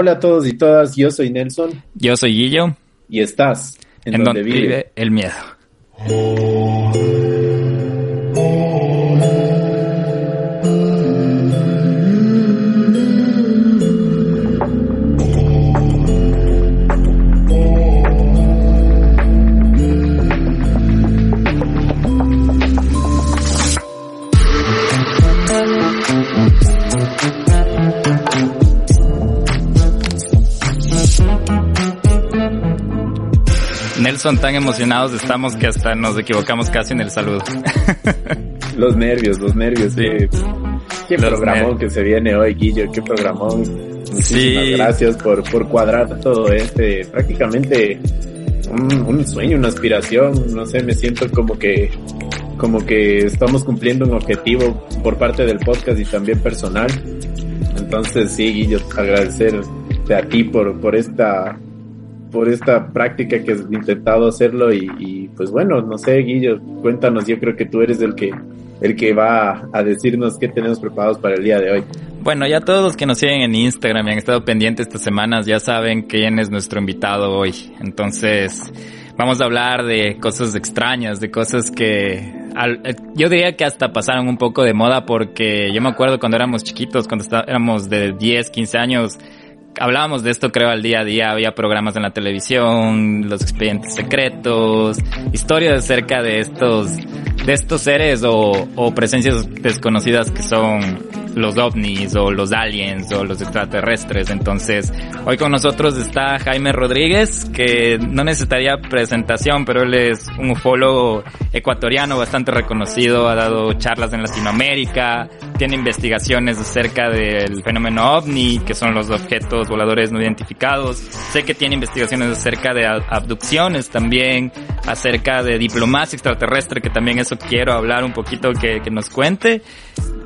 Hola a todos y todas, yo soy Nelson. Yo soy Guillo. Y estás en, donde, vive el miedo. Nelson, tan emocionados estamos que hasta nos equivocamos casi en el saludo. los nervios, los nervios. Sí. Qué programón que se viene hoy, Guillo, qué programón. Muchísimas gracias por, por cuadrar todo este, prácticamente un, un, sueño, una aspiración, no sé, me siento como que, como que estamos cumpliendo un objetivo por parte del podcast y también personal. Entonces sí, Guillo, agradecerte a ti por, por esta por esta práctica que has intentado hacerlo y, pues bueno, no sé, Guillo, cuéntanos, yo creo que tú eres el que el que va a decirnos qué tenemos preparados para el día de hoy. Bueno, ya todos los que nos siguen en Instagram y han estado pendientes estas semanas ya saben quién es nuestro invitado hoy. Entonces, vamos a hablar de cosas extrañas, de cosas que eh, yo diría que hasta pasaron un poco de moda porque yo me acuerdo cuando éramos chiquitos, cuando éramos de 10, 15 años, hablábamos de esto creo al día a día, había programas en la televisión, los expedientes secretos, historias acerca de estos, de estos seres o, o presencias desconocidas que son los ovnis o los aliens o los extraterrestres. Entonces, hoy con nosotros está Jaime Rodríguez, que no necesitaría presentación, pero él es un ufólogo ecuatoriano bastante reconocido, ha dado charlas en Latinoamérica, tiene investigaciones acerca del fenómeno ovni, que son los objetos voladores no identificados. Sé que tiene investigaciones acerca de abducciones también, acerca de diplomacia extraterrestre, que también eso quiero hablar un poquito que, que nos cuente.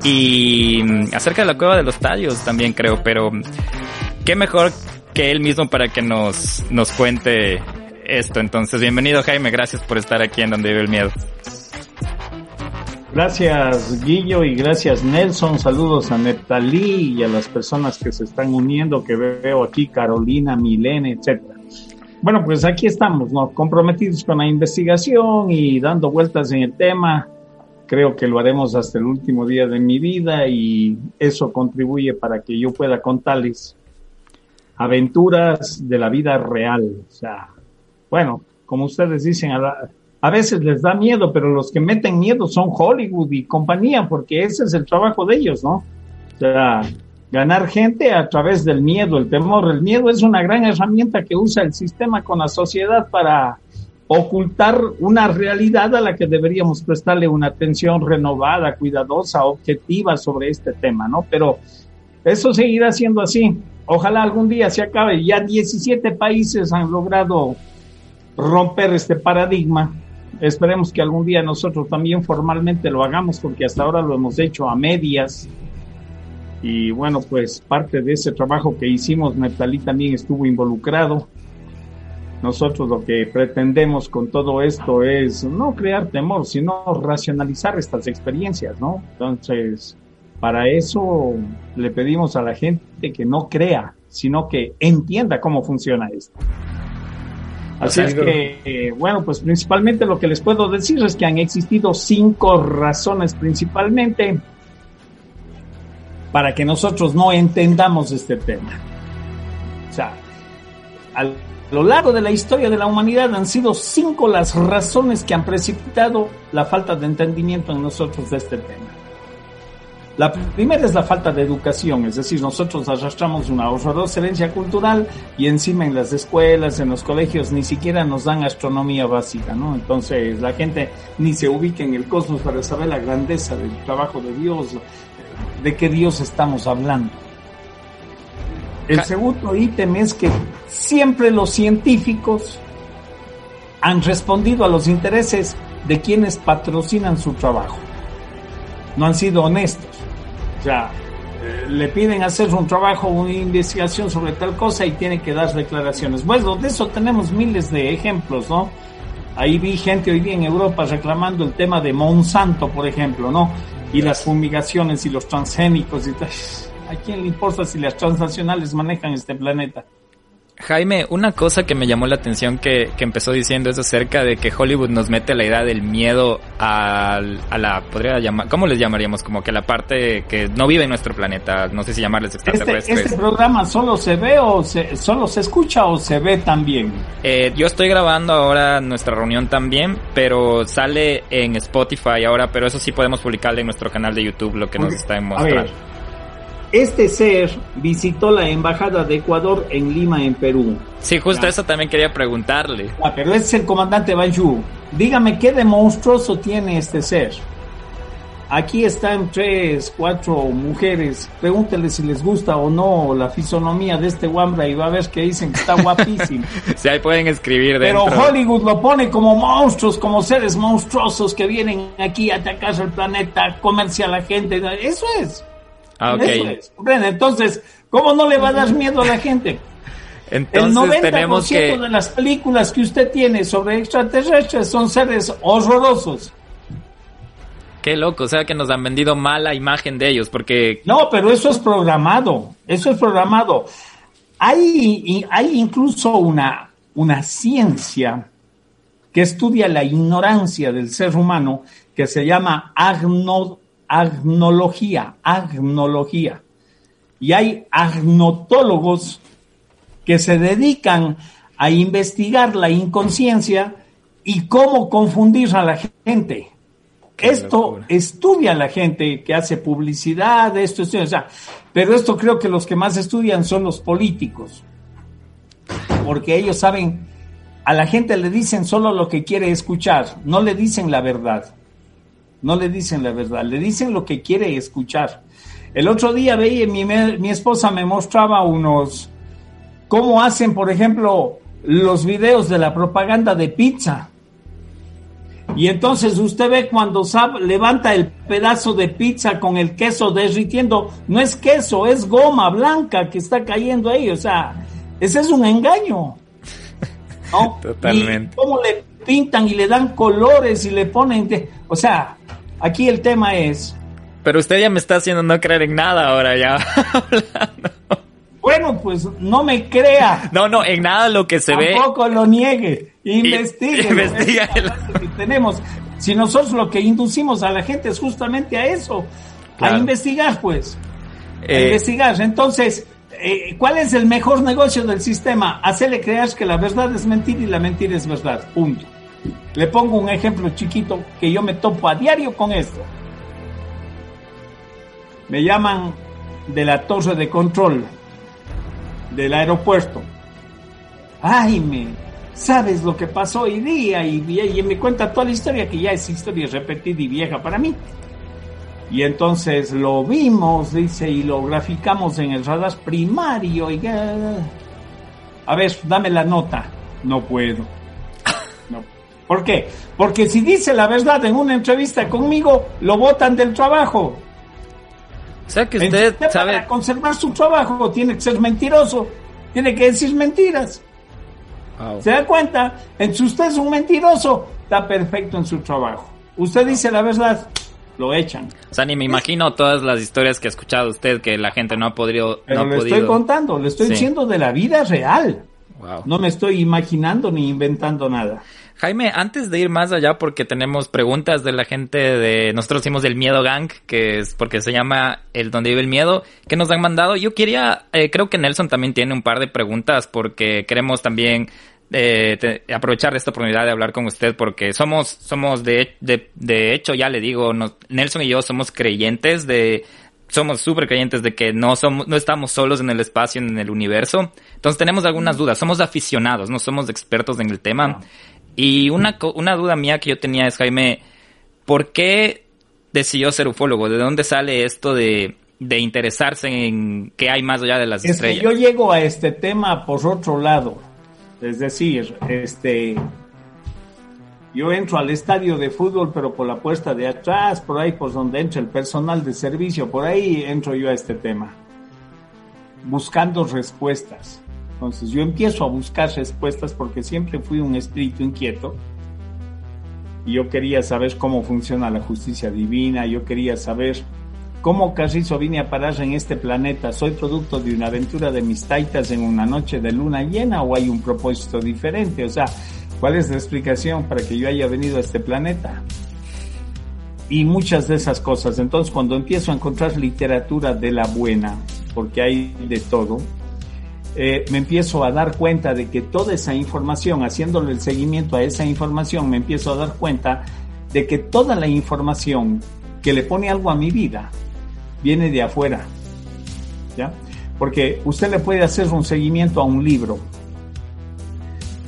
Y acerca de la cueva de los tallos también creo, pero qué mejor que él mismo para que nos, nos cuente esto. Entonces, bienvenido Jaime, gracias por estar aquí en Donde Vive el Miedo. Gracias Guillo y gracias Nelson. Saludos a Neptalí y a las personas que se están uniendo, que veo aquí, Carolina, Milene, etcétera. Bueno, pues aquí estamos, ¿no? Comprometidos con la investigación y dando vueltas en el tema. Creo que lo haremos hasta el último día de mi vida y eso contribuye para que yo pueda contarles aventuras de la vida real. O sea, bueno, como ustedes dicen, a, a veces les da miedo, pero los que meten miedo son Hollywood y compañía, porque ese es el trabajo de ellos, ¿no? O sea, ganar gente a través del miedo, el temor. El miedo es una gran herramienta que usa el sistema con la sociedad para ocultar una realidad a la que deberíamos prestarle una atención renovada, cuidadosa, objetiva sobre este tema, ¿no? Pero eso seguirá siendo así. Ojalá algún día se acabe. Ya 17 países han logrado romper este paradigma. Esperemos que algún día nosotros también formalmente lo hagamos, porque hasta ahora lo hemos hecho a medias. Y bueno, pues parte de ese trabajo que hicimos, Metalí también estuvo involucrado nosotros lo que pretendemos con todo esto es no crear temor, sino racionalizar estas experiencias, ¿no? Entonces, para eso le pedimos a la gente que no crea, sino que entienda cómo funciona esto. Así es que, eh, bueno, pues principalmente lo que les puedo decir es que han existido cinco razones principalmente para que nosotros no entendamos este tema. O sea, al lo largo de la historia de la humanidad han sido cinco las razones que han precipitado la falta de entendimiento en nosotros de este tema. La primera es la falta de educación, es decir, nosotros arrastramos una horrorosa herencia cultural y encima en las escuelas, en los colegios, ni siquiera nos dan astronomía básica, ¿no? Entonces la gente ni se ubica en el cosmos para saber la grandeza del trabajo de Dios, de qué Dios estamos hablando. El segundo ítem es que siempre los científicos han respondido a los intereses de quienes patrocinan su trabajo. No han sido honestos. O sea, eh, le piden hacer un trabajo, una investigación sobre tal cosa y tiene que dar declaraciones. Bueno, de eso tenemos miles de ejemplos, ¿no? Ahí vi gente hoy día en Europa reclamando el tema de Monsanto, por ejemplo, ¿no? Y las fumigaciones y los transgénicos y tal ¿A quién le importa si las transnacionales manejan este planeta? Jaime, una cosa que me llamó la atención que, que, empezó diciendo es acerca de que Hollywood nos mete la idea del miedo a, a, la, podría llamar, ¿cómo les llamaríamos? Como que la parte que no vive en nuestro planeta, no sé si llamarles este, extraterrestres. ¿Este, programa solo se ve o se, solo se escucha o se ve también? Eh, yo estoy grabando ahora nuestra reunión también, pero sale en Spotify ahora, pero eso sí podemos publicarle en nuestro canal de YouTube lo que nos está mostrando. Este ser visitó la embajada de Ecuador en Lima, en Perú. Sí, justo eso también quería preguntarle. Ah, pero es el comandante Banju. Dígame qué de monstruoso tiene este ser. Aquí están tres, cuatro mujeres. Pregúntele si les gusta o no la fisonomía de este Wambra y va a ver que dicen que está guapísimo. sí, ahí pueden escribir dentro. Pero Hollywood lo pone como monstruos, como seres monstruosos que vienen aquí a atacar el planeta, comerse a la gente. Eso es. Ah, Entonces, ¿cómo no le va a dar miedo a la gente? Entonces, el 90% de las películas que usted tiene sobre extraterrestres son seres horrorosos. Qué loco, o sea que nos han vendido mala imagen de ellos, porque... No, pero eso es programado, eso es programado. Hay, hay incluso una, una ciencia que estudia la ignorancia del ser humano que se llama agno, agnología, agnología. Y hay agnotólogos que se dedican a investigar la inconsciencia y cómo confundir a la gente. esto estudia la gente que hace publicidad, esto, esto, o sea, pero esto creo que los que más estudian son los políticos, porque ellos saben, a la gente le dicen solo lo que quiere escuchar, no le dicen la verdad no le dicen la verdad, le dicen lo que quiere escuchar. El otro día veía, mi, mi esposa me mostraba unos, cómo hacen, por ejemplo, los videos de la propaganda de pizza. Y entonces usted ve cuando levanta el pedazo de pizza con el queso derritiendo, no es queso, es goma blanca que está cayendo ahí. O sea, ese es un engaño. Totalmente. Y cómo le pintan y le dan colores y le ponen, o sea, Aquí el tema es... Pero usted ya me está haciendo no creer en nada ahora ya. bueno, pues no me crea. No, no, en nada lo que se ve. Tampoco lo niegue. Investigue. Investiga. tenemos. Si nosotros lo que inducimos a la gente es justamente a eso. A investigar, pues. A eh, investigar. Entonces, eh, ¿cuál es el mejor negocio del sistema? Hacerle creer que la verdad es mentira y la mentira es verdad. Punto. Le pongo un ejemplo chiquito que yo me topo a diario con esto. Me llaman de la torre de control del aeropuerto. Ay, me, ¿sabes lo que pasó hoy día? Y, me cuenta toda la historia, que ya es historia repetida y vieja para mí. Y entonces lo vimos, dice, y lo graficamos en el radar primario. Y, a ver, dame la nota. No puedo. ¿Por qué? Porque si dice la verdad en una entrevista conmigo, lo votan del trabajo. O sea que usted sabe... Para conservar su trabajo tiene que ser mentiroso, tiene que decir mentiras. ¿Se da cuenta? En si usted es un mentiroso, está perfecto en su trabajo. Usted dice la verdad, lo echan. O sea, ni me imagino todas las historias que ha escuchado usted que la gente no ha podido. Pero le estoy contando, le estoy diciendo de la vida real. No me estoy imaginando ni inventando nada. Jaime, antes de ir más allá, porque tenemos preguntas de la gente de, nosotros hicimos del Miedo Gang, que es porque se llama El Donde Vive el Miedo, que nos han mandado. Yo quería, eh, creo que Nelson también tiene un par de preguntas, porque queremos también eh, aprovechar esta oportunidad de hablar con usted, porque somos, somos de, de, de hecho, ya le digo, Nelson y yo somos creyentes de, somos súper creyentes de que no somos, no estamos solos en el espacio, en el universo. Entonces tenemos algunas dudas. Somos aficionados, no somos expertos en el tema. Y una, una duda mía que yo tenía es, Jaime, ¿por qué decidió ser ufólogo? ¿De dónde sale esto de, de interesarse en qué hay más allá de las estrellas? yo llego a este tema por otro lado. Es decir, este, yo entro al estadio de fútbol, pero por la puerta de atrás, por ahí por donde entra el personal de servicio, por ahí entro yo a este tema, buscando respuestas. Entonces yo empiezo a buscar respuestas porque siempre fui un espíritu inquieto y yo quería saber cómo funciona la justicia divina, yo quería saber ¿Cómo Carrizo vine a parar en este planeta? ¿Soy producto de una aventura de mis taitas en una noche de luna llena o hay un propósito diferente? O sea, ¿cuál es la explicación para que yo haya venido a este planeta? Y muchas de esas cosas. Entonces, cuando empiezo a encontrar literatura de la buena, porque hay de todo, eh, me empiezo a dar cuenta de que toda esa información, haciéndole el seguimiento a esa información, me empiezo a dar cuenta de que toda la información que le pone algo a mi vida viene de afuera. ¿Ya? Porque usted le puede hacer un seguimiento a un libro.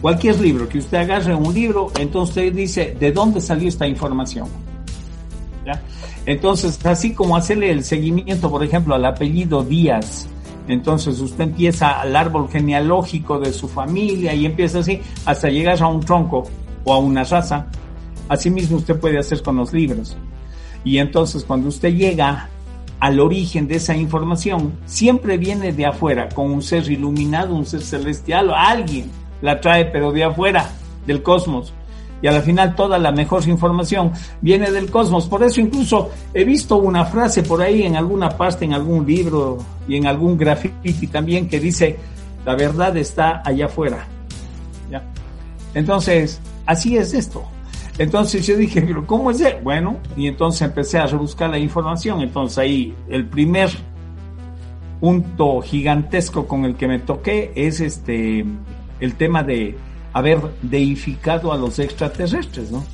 Cualquier libro que usted agarre un libro, entonces usted dice, ¿de dónde salió esta información? ¿Ya? Entonces, así como hacerle el seguimiento, por ejemplo, al apellido Díaz, entonces usted empieza al árbol genealógico de su familia y empieza así hasta llegar a un tronco o a una raza. Asimismo usted puede hacer con los libros. Y entonces cuando usted llega al origen de esa información siempre viene de afuera, con un ser iluminado, un ser celestial, alguien la trae, pero de afuera, del cosmos. Y al final toda la mejor información viene del cosmos. Por eso incluso he visto una frase por ahí en alguna parte, en algún libro y en algún graffiti también que dice, la verdad está allá afuera. ¿Ya? Entonces, así es esto. Entonces yo dije, ¿cómo es? Bueno, y entonces empecé a rebuscar la información. Entonces ahí el primer punto gigantesco con el que me toqué es este el tema de haber deificado a los extraterrestres, ¿no?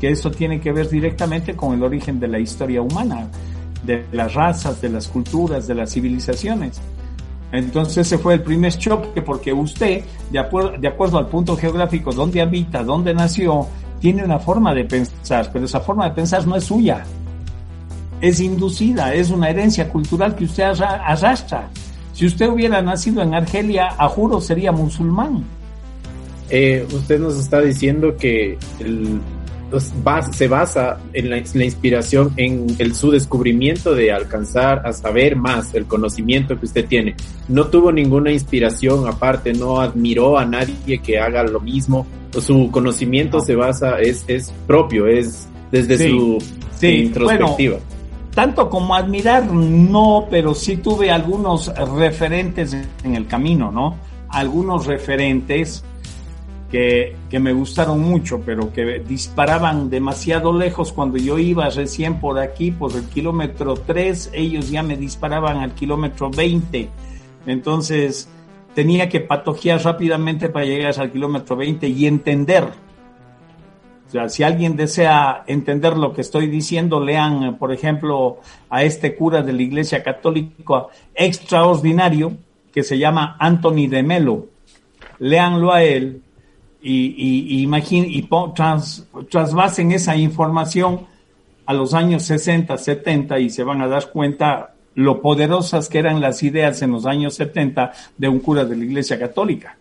Que eso tiene que ver directamente con el origen de la historia humana, de las razas, de las culturas, de las civilizaciones. Entonces ese fue el primer choque porque usted, de acuerdo, de acuerdo al punto geográfico donde habita, donde nació, tiene una forma de pensar, pero esa forma de pensar no es suya. Es inducida, es una herencia cultural que usted arrastra. Si usted hubiera nacido en Argelia, a juro sería musulmán. Eh, usted nos está diciendo que el, se basa en la, inspiración en el, su descubrimiento de alcanzar a saber más el conocimiento que usted tiene. No tuvo ninguna inspiración aparte, no admiró a nadie que haga lo mismo. Su conocimiento se basa, es, es propio, es desde su introspectiva. tanto como admirar, no, pero sí tuve algunos referentes en el camino, ¿no? Algunos referentes que, me gustaron mucho, pero que disparaban demasiado lejos cuando yo iba recién por aquí, por el kilómetro 3, ellos ya me disparaban al kilómetro 20. Entonces tenía que patojear rápidamente para llegar al kilómetro 20 y entender. O sea, si alguien desea entender lo que estoy diciendo, lean, por ejemplo, a este cura de la Iglesia Católica extraordinario que se llama Anthony de Melo. Leanlo a él y, y, y trans, trasvasen esa información a los años 60, 70 y se van a dar cuenta lo poderosas que eran las ideas en los años 70 de un cura de la Iglesia Católica.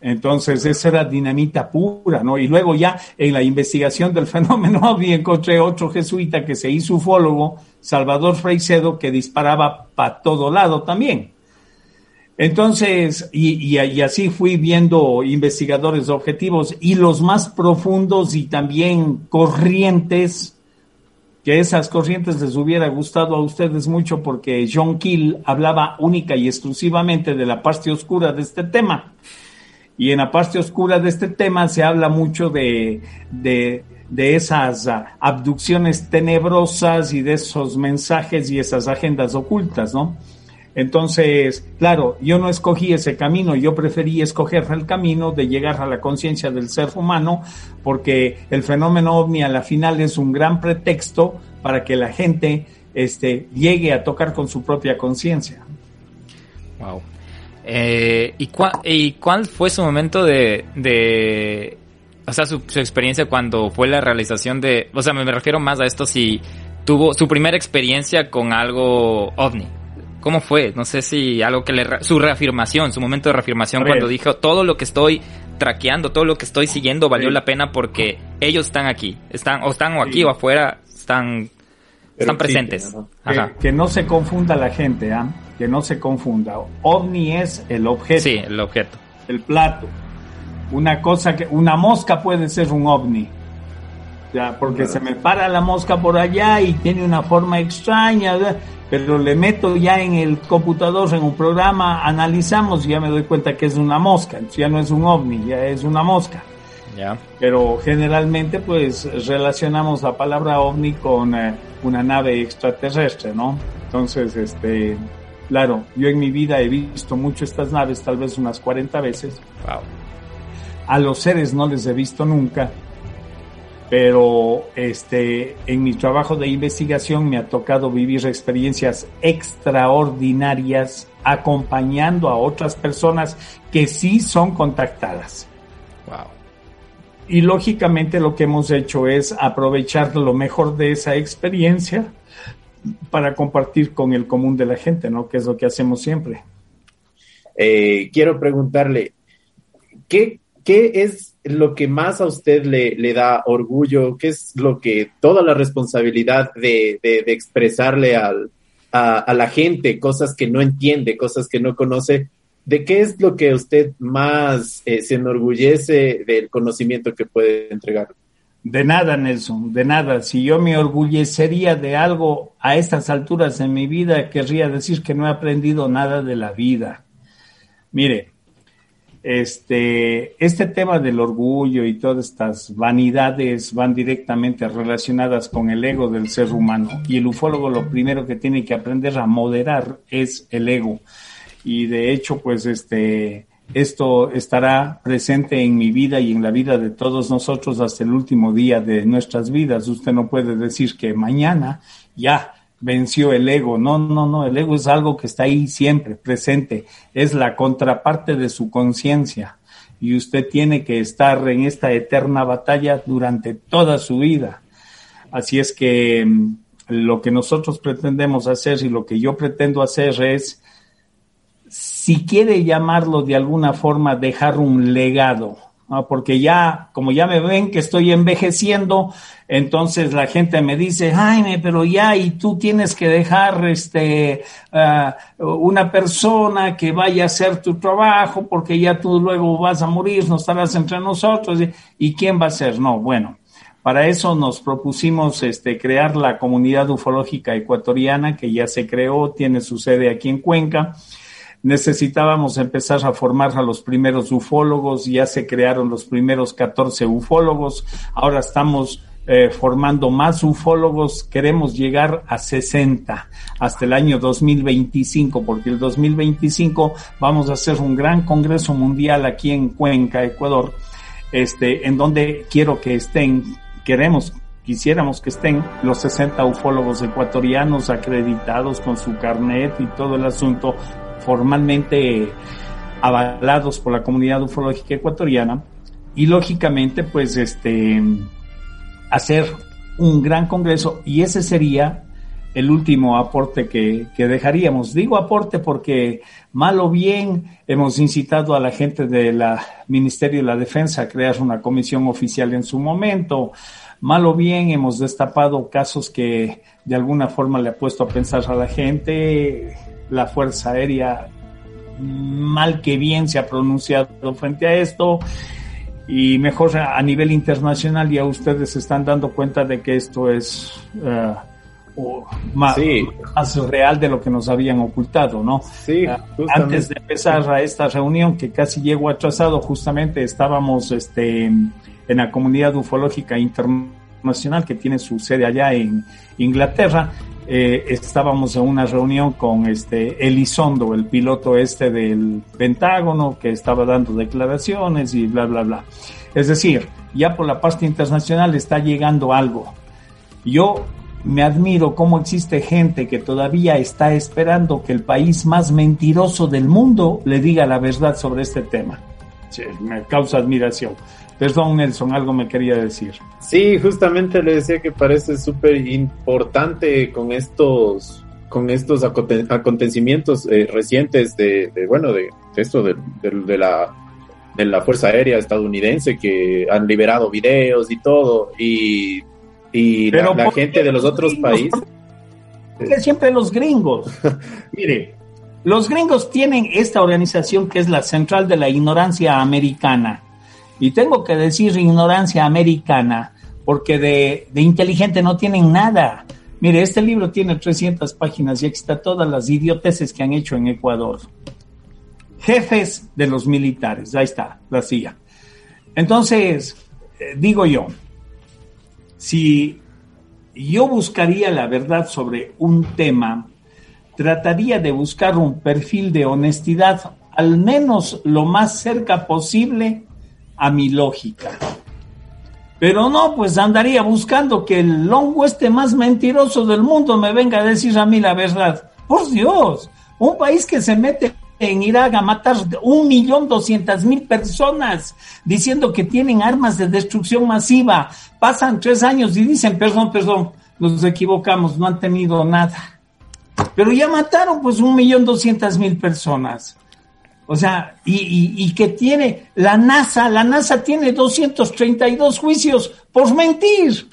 Entonces, esa era dinamita pura, ¿no? Y luego ya en la investigación del fenómeno encontré otro jesuita que se hizo ufólogo, Salvador Freicedo, que disparaba para todo lado también. Entonces, y, así fui viendo investigadores objetivos y los más profundos y también corrientes, que esas corrientes les hubiera gustado a ustedes mucho porque John Keel hablaba única y exclusivamente de la parte oscura de este tema. Y en la parte oscura de este tema se habla mucho de, de, de esas abducciones tenebrosas y de esos mensajes y esas agendas ocultas, ¿no? Entonces, claro, yo no escogí ese camino, yo preferí escoger el camino de llegar a la conciencia del ser humano, porque el fenómeno ovni a la final es un gran pretexto para que la gente este, llegue a tocar con su propia conciencia. Wow. Eh, ¿y, ¿y, cuál fue su momento de, o sea, su, su, experiencia cuando fue la realización de, o sea, me refiero más a esto si tuvo su primera experiencia con algo ovni? ¿Cómo fue? No sé si algo que le... Su reafirmación, su momento de reafirmación cuando dijo todo lo que estoy traqueando, todo lo que estoy siguiendo valió la pena porque ellos están aquí, están o están o aquí o afuera, están, están presentes. Que, no se confunda la gente, ¿ah? Que no se confunda. OVNI es el objeto. Sí, el objeto. El plato. Una cosa que... Una mosca puede ser un OVNI. Ya, porque se me para la mosca por allá y tiene una forma extraña, pero le meto ya en el computador, en un programa, analizamos y ya me doy cuenta que es una mosca, ya no es un ovni, ya es una mosca. Ya. Pero generalmente pues relacionamos la palabra ovni con eh, una nave extraterrestre, ¿no? Entonces, este, claro, yo en mi vida he visto mucho estas naves, tal vez unas 40 veces. Wow. A los seres no les he visto nunca pero este, en mi trabajo de investigación me ha tocado vivir experiencias extraordinarias acompañando a otras personas que sí son contactadas. Wow. Y lógicamente lo que hemos hecho es aprovechar lo mejor de esa experiencia para compartir con el común de la gente, ¿no? Que es lo que hacemos siempre. Eh, quiero preguntarle, ¿qué, ¿qué es lo que más a usted le, le, da orgullo? ¿Qué es lo que, toda la responsabilidad de, de, expresarle al, a, la gente cosas que no entiende, cosas que no conoce? ¿De qué es lo que usted más eh, se enorgullece del conocimiento que puede entregar? De nada, Nelson, de nada. Si yo me orgullecería de algo a estas alturas en mi vida, querría decir que no he aprendido nada de la vida. Mire, este, este tema del orgullo y todas estas vanidades van directamente relacionadas con el ego del ser humano y el ufólogo lo primero que tiene que aprender a moderar es el ego y de hecho pues este esto estará presente en mi vida y en la vida de todos nosotros hasta el último día de nuestras vidas. Usted no puede decir que mañana ya venció el ego. No, no, no, el ego es algo que está ahí siempre presente, es la contraparte de su conciencia y usted tiene que estar en esta eterna batalla durante toda su vida. Así es que mm, lo que nosotros pretendemos hacer y lo que yo pretendo hacer es, si quiere llamarlo de alguna forma, dejar un legado porque ya, como ya me ven que estoy envejeciendo, entonces la gente me dice, Jaime, pero ya, y tú tienes que dejar este, ah, una persona que vaya a hacer tu trabajo, porque ya tú luego vas a morir, no estarás entre nosotros, ¿y quién va a ser? No, bueno. Para eso nos propusimos este, crear la comunidad ufológica ecuatoriana que ya se creó, tiene su sede aquí en Cuenca necesitábamos empezar a formar a los primeros ufólogos, ya se crearon los primeros 14 ufólogos, ahora estamos eh, formando más ufólogos, queremos llegar a 60 hasta el año 2025, porque el 2025 vamos a hacer un gran congreso mundial aquí en Cuenca, Ecuador, este, en donde quiero que estén, queremos quisiéramos que estén los 60 ufólogos ecuatorianos acreditados con su carnet y todo el asunto formalmente avalados por la comunidad ufológica ecuatoriana y lógicamente pues este hacer un gran congreso y ese sería el último aporte que, que, dejaríamos. Digo aporte porque mal o bien hemos incitado a la gente del Ministerio de la Defensa a crear una comisión oficial en su momento. Mal o bien hemos destapado casos que de alguna forma le ha puesto a pensar a la gente la Fuerza Aérea mal que bien se ha pronunciado frente a esto y mejor a nivel internacional ya ustedes se están dando cuenta de que esto es eh, más, real de lo que nos habían ocultado, ¿no? Sí, eh, antes de empezar a esta reunión que casi llegó atrasado, justamente estábamos este, en la comunidad ufológica internacional que tiene su sede allá en Inglaterra eh, estábamos en una reunión con este Elizondo, el piloto este del Pentágono, que estaba dando declaraciones y bla, bla, bla. Es decir, ya por la parte internacional está llegando algo. Yo me admiro cómo existe gente que todavía está esperando que el país más mentiroso del mundo le diga la verdad sobre este tema. Me causa admiración. Perdón, Nelson, algo me quería decir. Sí, justamente le decía que parece súper importante con estos con estos acontecimientos eh, recientes de, bueno, de, esto de, de, la de la Fuerza Aérea estadounidense que han liberado videos y todo y, y la, gente de los otros países. Que siempre los gringos. Mire, los gringos tienen esta organización que es la Central de la Ignorancia Americana y tengo que decir ignorancia americana, porque de, inteligente no tienen nada. Mire, este libro tiene 300 páginas y aquí está todas las idioteces que han hecho en Ecuador. Jefes de los militares, ahí está, la CIA. Entonces, eh, digo yo, si yo buscaría la verdad sobre un tema, trataría de buscar un perfil de honestidad al menos lo más cerca posible a mi lógica. Pero no, pues andaría buscando que el longo este más mentiroso del mundo me venga a decir a mí la verdad. Por Dios, un país que se mete en Irak a matar un millón doscientas mil personas diciendo que tienen armas de destrucción masiva. Pasan tres años y dicen, perdón, perdón, nos equivocamos, no han tenido nada. Pero ya mataron pues un millón doscientas mil personas. O sea, y, que tiene la NASA, la NASA tiene 232 juicios por mentir.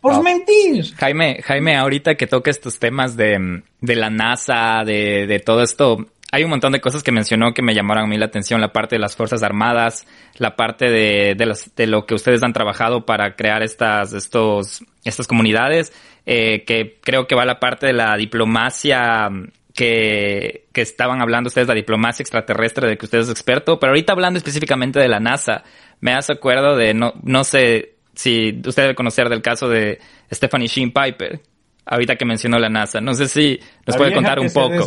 Por mentir. Jaime, Jaime, ahorita que toca estos temas de, la NASA, de, de, todo esto, hay un montón de cosas que mencionó que me llamaron a mí la atención, la parte de las Fuerzas Armadas, la parte de, de, las, de lo que ustedes han trabajado para crear estas, estos, estas comunidades, eh, que creo que va la parte de la diplomacia que, que estaban hablando ustedes, la diplomacia extraterrestre de que usted es experto, pero ahorita hablando específicamente de la NASA, me hace acuerdo de, no, no sé si usted debe conocer del caso de Stephanie Sheen Piper, ahorita que mencionó la NASA. No sé si nos puede contar un poco.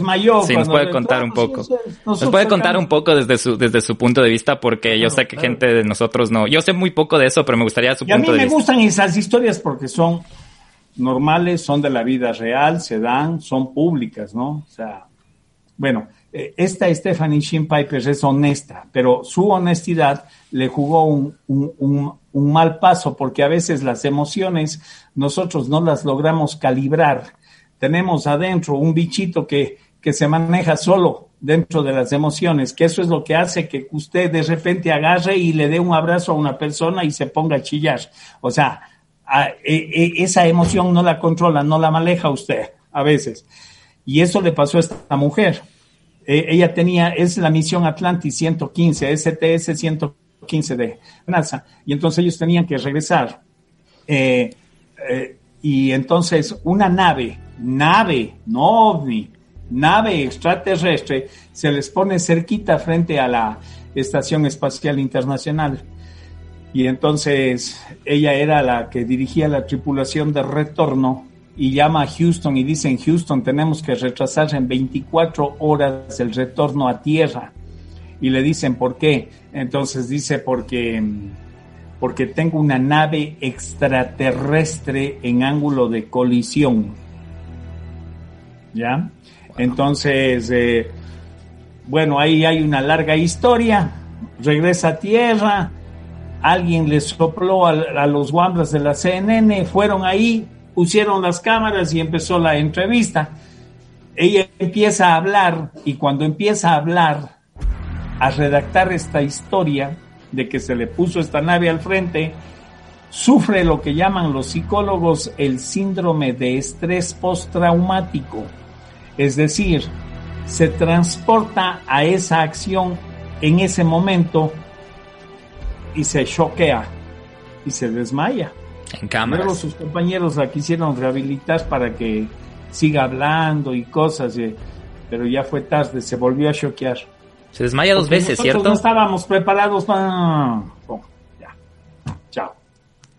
Sí, nos puede contar un poco. Nos puede contar un poco desde su desde su punto de vista porque yo sé que gente de nosotros no. Yo sé muy poco de eso, pero me gustaría su punto de vista. A mí me gustan esas historias porque son normales, son de la vida real, se dan, son públicas, ¿no? O sea, bueno, eh, esta Stephanie Shin Piper es honesta, pero su honestidad le jugó un, un, un, mal paso porque a veces las emociones nosotros no las logramos calibrar. Tenemos adentro un bichito que, que se maneja solo dentro de las emociones, que eso es lo que hace que usted de repente agarre y le dé un abrazo a una persona y se ponga a chillar. O sea, esa emoción no la controla, no la maneja usted a veces. Y eso le pasó a esta mujer. E, ella tenía, es la misión Atlantis 115, STS 115 de NASA, y entonces ellos tenían que regresar. Eh, eh, y entonces una nave, nave, no ovni, nave extraterrestre, se les pone cerquita frente a la Estación Espacial Internacional y entonces ella era la que dirigía la tripulación de retorno y llama a Houston y dice en Houston tenemos que retrasar en 24 horas el retorno a tierra. Y le dicen, ¿por qué? Entonces dice, porque, porque tengo una nave extraterrestre en ángulo de colisión. ¿Ya? Entonces, eh, bueno, ahí hay una larga historia. Regresa a tierra alguien les sopló a, los guambras de la CNN, fueron ahí, pusieron las cámaras y empezó la entrevista. Ella empieza a hablar y cuando empieza a hablar, a redactar esta historia de que se le puso esta nave al frente, sufre lo que llaman los psicólogos el síndrome de estrés postraumático. Es decir, se transporta a esa acción en ese momento y se choquea y se desmaya. En cámara. Luego sus compañeros la quisieron rehabilitar para que siga hablando y cosas, eh, pero ya fue tarde, se volvió a choquear. Se desmaya dos veces, ¿cierto? No estábamos preparados para... ya. Chao.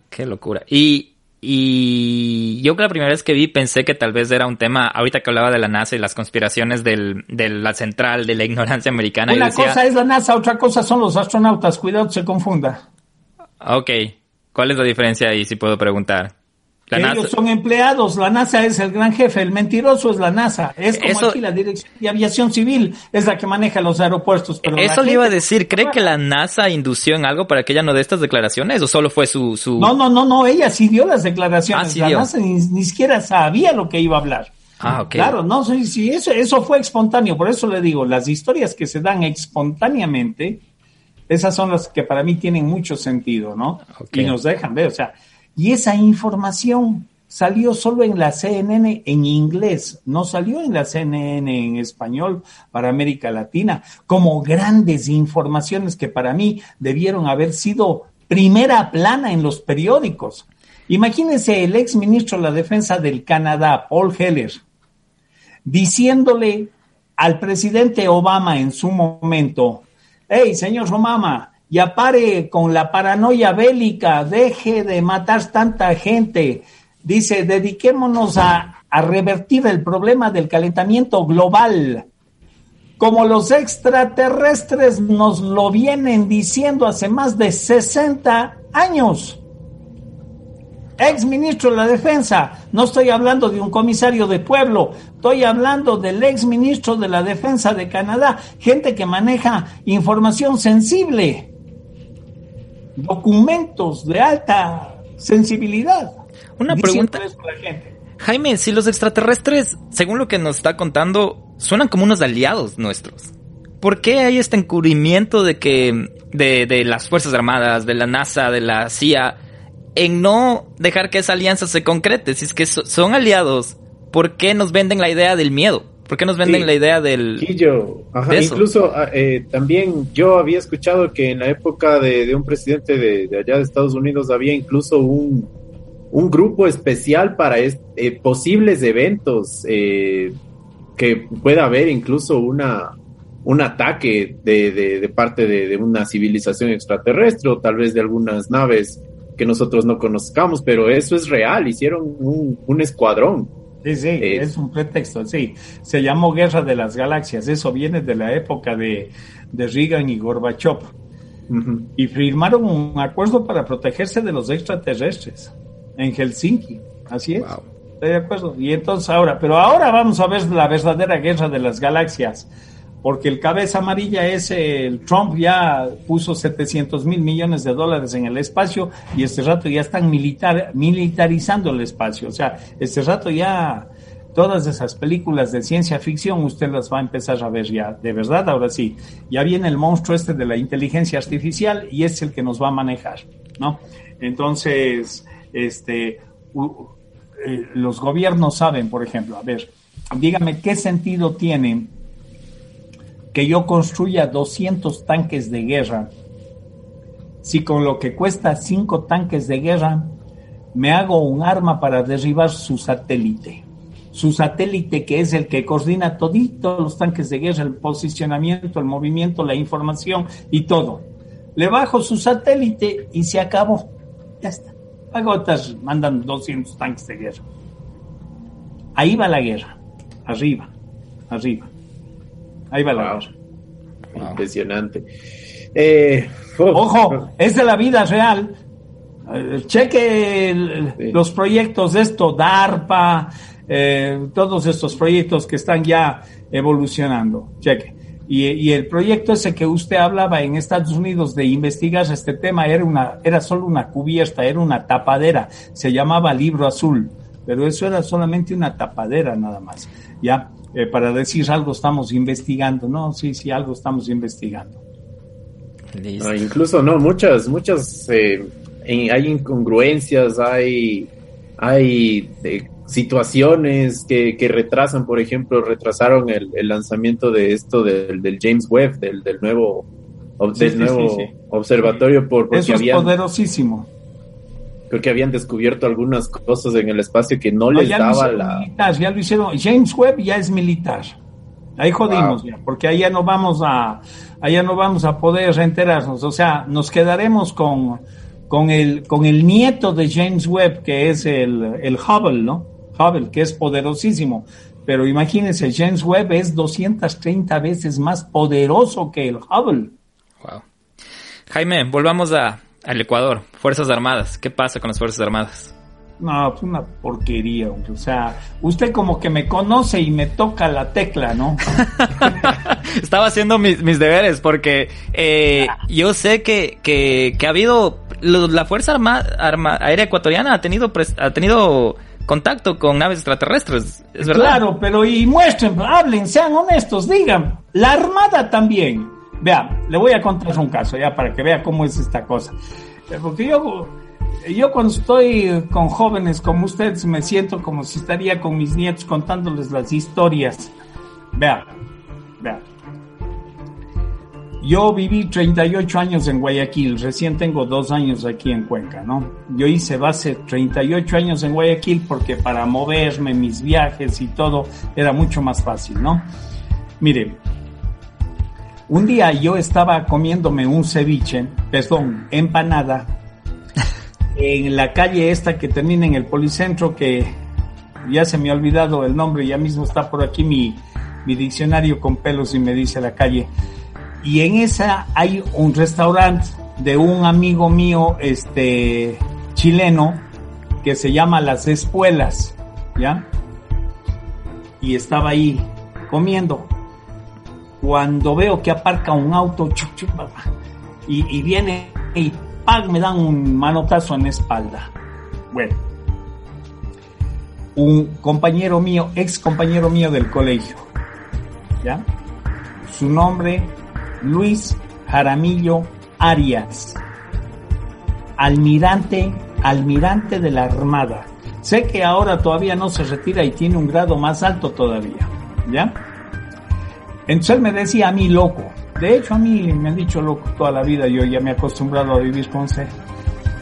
Qué locura. Y y yo que la primera vez que vi pensé que tal vez era un tema, ahorita que hablaba de la NASA y las conspiraciones del, de la central, de la ignorancia americana. Una cosa es la NASA, otra cosa son los astronautas, cuidado se confunda. Ok, ¿cuál es la diferencia ahí si puedo preguntar? Ellos son empleados, la NASA es el gran jefe, el mentiroso es la NASA, es como aquí la Dirección de Aviación Civil es la que maneja los aeropuertos. Pero eso le iba a decir, ¿cree que la NASA indució en algo para que ella no dé estas declaraciones o solo fue su... su... No, no, no, no, ella sí dio las declaraciones, ah, la NASA ni, siquiera sabía lo que iba a hablar. Ah, ok. Claro, no, sí, sí, eso, eso fue espontáneo, por eso le digo, las historias que se dan espontáneamente, esas son las que para mí tienen mucho sentido, ¿no? Y nos dejan ver, o sea, y esa información salió solo en la CNN en inglés, no salió en la CNN en español para América Latina, como grandes informaciones que para mí debieron haber sido primera plana en los periódicos. Imagínense el ex ministro de la Defensa del Canadá, Paul Heller, diciéndole al presidente Obama en su momento, hey, señor Obama, ya pare con la paranoia bélica, deje de matar tanta gente. Dice, dediquémonos a, a revertir el problema del calentamiento global como los extraterrestres nos lo vienen diciendo hace más de 60 años. Ex ministro de la Defensa, no estoy hablando de un comisario de pueblo, estoy hablando del ex ministro de la Defensa de Canadá, gente que maneja información sensible, documentos de alta sensibilidad. Una pregunta. Jaime, si los extraterrestres, según lo que nos está contando, suenan como unos aliados nuestros. ¿Por qué hay este encubrimiento de que de, de las Fuerzas Armadas, de la NASA, de la CIA, en no dejar que esa alianza se concrete? Si es que son aliados, ¿por qué nos venden la idea del miedo? ¿Por qué nos venden la idea del... Quillo, ajá, incluso ah, eh, también yo había escuchado que en la época de, un presidente de, de, allá de Estados Unidos había incluso un, un grupo especial para eh, posibles eventos eh, que pueda haber incluso una un ataque de, parte de, una civilización extraterrestre o tal vez de algunas naves que nosotros no conozcamos, pero eso es real, hicieron un, escuadrón. Sí, sí, es un pretexto, sí. Se llamó Guerra de las Galaxias, eso viene de la época de, de Reagan y Gorbachev. Y firmaron un acuerdo para protegerse de los extraterrestres en Helsinki. Así es. Estoy de acuerdo. Y entonces ahora, pero ahora vamos a ver la verdadera guerra de las galaxias. Porque el cabeza amarilla es el Trump ya puso 700 mil millones de dólares en el espacio y este rato ya están militar, militarizando el espacio. O sea, este rato ya todas esas películas de ciencia ficción usted las va a empezar a ver ya, de verdad, ahora sí. Ya viene el monstruo este de la inteligencia artificial y es el que nos va a manejar, ¿no? Entonces, este, eh, los gobiernos saben, por ejemplo, a ver, dígame qué sentido tiene que yo construya 200 tanques de guerra si con lo que cuesta 5 tanques de guerra me hago un arma para derribar su satélite. Su satélite que es el que coordina toditos los tanques de guerra, el posicionamiento, el movimiento, la información y todo. Le bajo su satélite y se acabó. Ya está. Agotas mandan 200 tanques de guerra. Ahí va la guerra. Arriba, arriba. Ahí va la guerra. Impresionante. Eh, Ojo, es de la vida real. Eh, cheque los proyectos de esto, DARPA, eh, todos estos proyectos que están ya evolucionando. Cheque. Y, el proyecto ese que usted hablaba en Estados Unidos de investigar este tema era, una, era solo una cubierta, era una tapadera, se llamaba libro azul, pero eso era solamente una tapadera nada más, ¿ya? Eh, para decir algo estamos investigando, ¿no? Sí, sí, algo estamos investigando. incluso, no, muchas, muchas, eh, hay incongruencias, hay, hay eh, situaciones que, que, retrasan, por ejemplo, retrasaron el, el lanzamiento de esto del, del James Webb, del, del nuevo, del nuevo observatorio por porque Eso es poderosísimo. Creo que habían descubierto algunas cosas en el espacio que no, les daba la. ya lo hicieron. James Webb ya es militar. Ahí jodimos ya, porque allá no vamos a, allá no vamos a poder reenterarnos. O sea, nos quedaremos con, con el, con el nieto de James Webb, que es el, el Hubble, ¿no? Hubble, que es poderosísimo. Pero imagínense, James Webb es 230 veces más poderoso que el Hubble. Wow. Jaime, volvamos a, al Ecuador. Fuerzas Armadas. ¿Qué pasa con las Fuerzas Armadas? No, es una porquería. O sea, usted como que me conoce y me toca la tecla, ¿no? Estaba haciendo mis, deberes porque eh, yo sé que, que, que ha habido... la Fuerza Arma, Aérea Ecuatoriana ha tenido, ha tenido contacto con naves extraterrestres, ¿es verdad? Claro, pero y muestren, hablen, sean honestos, digan. La Armada también. Vea, le voy a contar un caso ya para que vea cómo es esta cosa. Eh, porque yo, yo cuando estoy con jóvenes como ustedes me siento como si estaría con mis nietos contándoles las historias. Vea, vea. yo viví 38 años en Guayaquil, recién tengo dos años aquí en Cuenca, ¿no? Yo hice base 38 años en Guayaquil porque para moverme, mis viajes y todo era mucho más fácil, ¿no? Mire, un día yo estaba comiéndome un ceviche, perdón, empanada, en la calle esta que termina en el policentro, que ya se me ha olvidado el nombre, ya mismo está por aquí mi, diccionario con pelos y me dice la calle y en esa hay un restaurante de un amigo mío, este, chileno, que se llama Las Espuelas, ¿ya? Y estaba ahí comiendo. Cuando veo que aparca un auto, y, viene y me dan un manotazo en la espalda. Bueno, un compañero mío, ex compañero mío del colegio, ¿ya? Su nombre Luis Jaramillo Arias, almirante, almirante de la Armada. Sé que ahora todavía no se retira y tiene un grado más alto todavía, ¿ya? Entonces él me decía a mí loco. De hecho, a mí me han dicho loco toda la vida. Yo ya me he acostumbrado a vivir con ese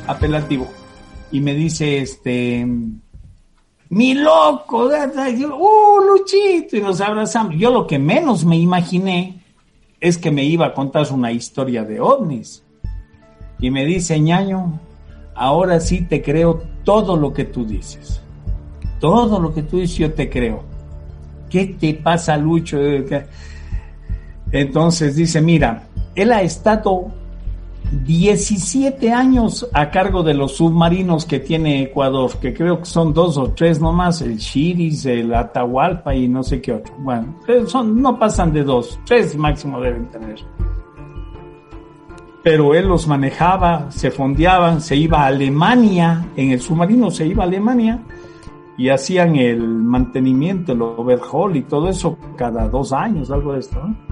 apelativo. Y me dice, este, mi loco, uh, Luchito, y nos abrazamos. Yo lo que menos me imaginé es que me iba a contar una historia de ovnis. Y me dice, ñaño, ahora sí te creo todo lo que tú dices. Todo lo que tú dices yo te creo. ¿Qué te pasa, Lucho? Entonces dice, mira, él ha estado 17 años a cargo de los submarinos que tiene Ecuador, que creo que son dos o tres nomás, el Chiris, el Atahualpa y no sé qué otro. Bueno, son, no pasan de dos, tres máximo deben tener. Pero él los manejaba, se fondeaban, se iba a Alemania, en el submarino se iba a Alemania y hacían el mantenimiento, el overhaul y todo eso cada dos años, algo de esto. ¿no?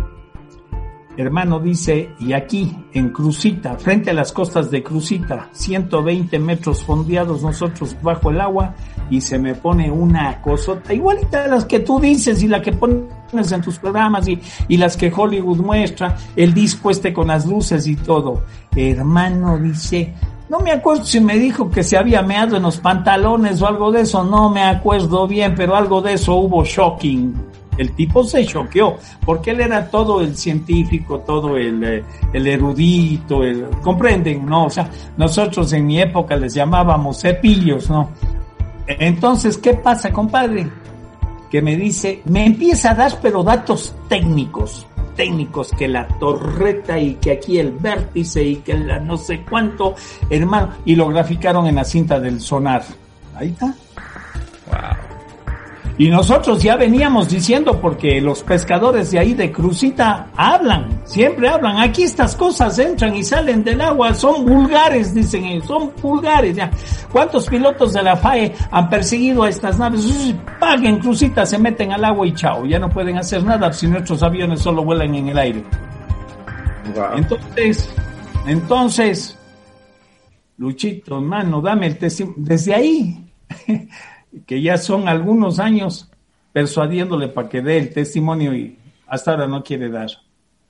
Hermano dice, y aquí, en Crucita, frente a las costas de Crucita, 120 metros fondeados nosotros bajo el agua, y se me pone una cosota igualita a las que tú dices y la que pones en tus programas y, y las que Hollywood muestra, el disco este con las luces y todo. Hermano dice, no me acuerdo si me dijo que se había meado en los pantalones o algo de eso, no me acuerdo bien, pero algo de eso hubo shocking el tipo se choqueó, porque él era todo el científico, todo el, eh, el erudito, el, comprenden, ¿no? O sea, nosotros en mi época les llamábamos cepillos, ¿no? Entonces, ¿qué pasa, compadre? Que me dice, me empieza a dar, pero datos técnicos, técnicos, que la torreta y que aquí el vértice y que la no sé cuánto, hermano, y lo graficaron en la cinta del sonar. Ahí está. Wow. Y nosotros ya veníamos diciendo, porque los pescadores de ahí de Crucita hablan, siempre hablan. Aquí estas cosas entran y salen del agua, son vulgares, dicen ellos, son vulgares. Ya. ¿Cuántos pilotos de la FAE han perseguido a estas naves? Paguen Crucita, se meten al agua y chao, ya no pueden hacer nada si nuestros aviones solo vuelan en el aire. Entonces, entonces, Luchito, hermano, dame el testimonio. Desde ahí que ya son algunos años persuadiéndole para que dé el testimonio y hasta ahora no quiere dar.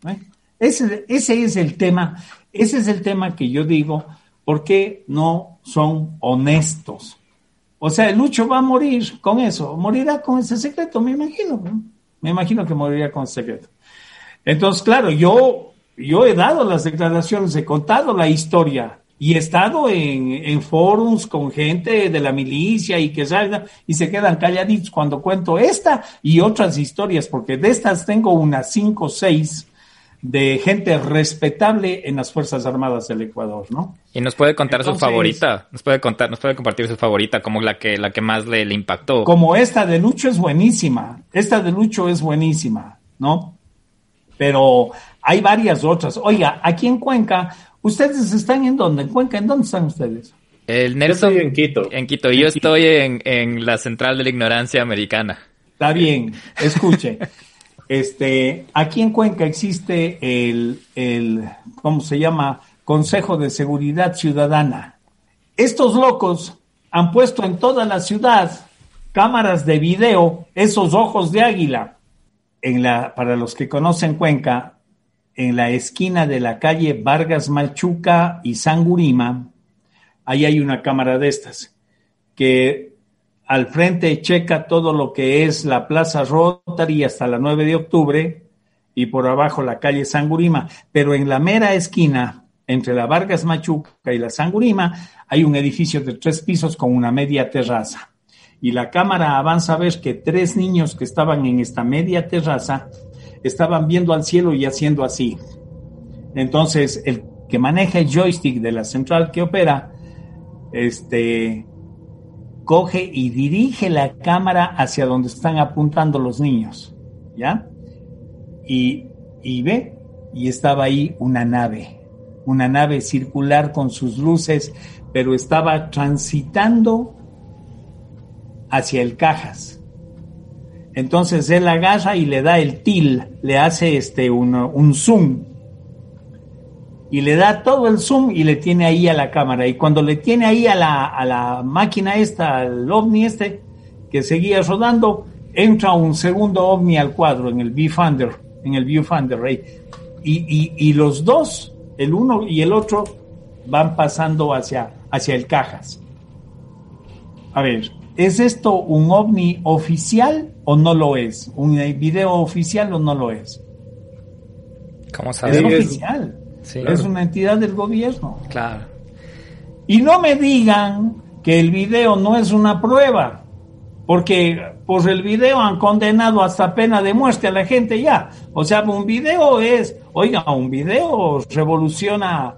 ¿eh? Ese, ese es el tema, ese es el tema que yo digo, ¿por qué no son honestos? O sea, Lucho va a morir con eso, morirá con ese secreto, me imagino, me imagino que moriría con ese secreto. Entonces, claro, yo, yo he dado las declaraciones, he contado la historia, y he estado en, en forums con gente de la milicia y que salga y se quedan calladitos cuando cuento esta y otras historias, porque de estas tengo unas cinco o seis de gente respetable en las Fuerzas Armadas del Ecuador, ¿no? Y nos puede contar su favorita, nos puede contar, nos puede compartir su favorita, como la que, la que más le, le impactó. Como esta de Lucho es buenísima, esta de Lucho es buenísima, ¿no? Pero hay varias otras. Oiga, aquí en Cuenca ¿Ustedes están en dónde? ¿En Cuenca? ¿En dónde están ustedes? El Nelson. en Quito. En Quito. Yo estoy en, en, la central de la ignorancia americana. Está bien. Escuche. este, aquí en Cuenca existe el, el, ¿cómo se llama? Consejo de Seguridad Ciudadana. Estos locos han puesto en toda la ciudad cámaras de video, esos ojos de águila. En la, para los que conocen Cuenca, en la esquina de la calle Vargas Machuca y Sangurima, ahí hay una cámara de estas, que al frente checa todo lo que es la Plaza Rotary hasta la 9 de octubre y por abajo la calle Sangurima, pero en la mera esquina, entre la Vargas Machuca y la Sangurima, hay un edificio de tres pisos con una media terraza. Y la cámara avanza a ver que tres niños que estaban en esta media terraza estaban viendo al cielo y haciendo así. Entonces, el que maneja el joystick de la central que opera, este, coge y dirige la cámara hacia donde están apuntando los niños, ¿ya? Y, y ve, y estaba ahí una nave, una nave circular con sus luces, pero estaba transitando hacia el Cajas entonces él agarra y le da el til, le hace este un, zoom y le da todo el zoom y le tiene ahí a la cámara. Y cuando le tiene ahí a la, a la máquina esta, al ovni este, que seguía rodando, entra un segundo ovni al cuadro en el viewfinder, en el viewfinder, y, y, y, los dos, el uno y el otro, van pasando hacia, hacia el cajas. A ver, ¿Es esto un ovni oficial o no lo es? ¿Un video oficial o no lo es? ¿Cómo sabes? Es oficial. Es una entidad del gobierno. Claro. Y no me digan que el video no es una prueba, porque por el video han condenado hasta pena de muerte a la gente ya. O sea, un video es, oiga, un video revoluciona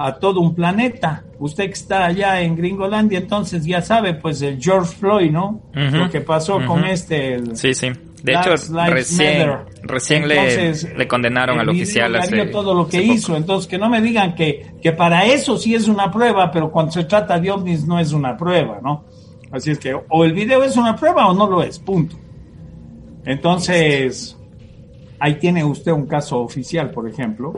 a todo un planeta. Usted que está allá en Gringolandia, entonces ya sabe, pues el George Floyd, ¿no? Lo que pasó con este. sí, sí. De hecho, recién, recién le, le, condenaron al oficial hace, todo lo que hizo. Entonces, que no me digan que, que para eso sí es una prueba, pero cuando se trata de ovnis no es una prueba, ¿no? Así es que o el video es una prueba o no lo es, punto. Entonces, ahí tiene usted un caso oficial, por ejemplo,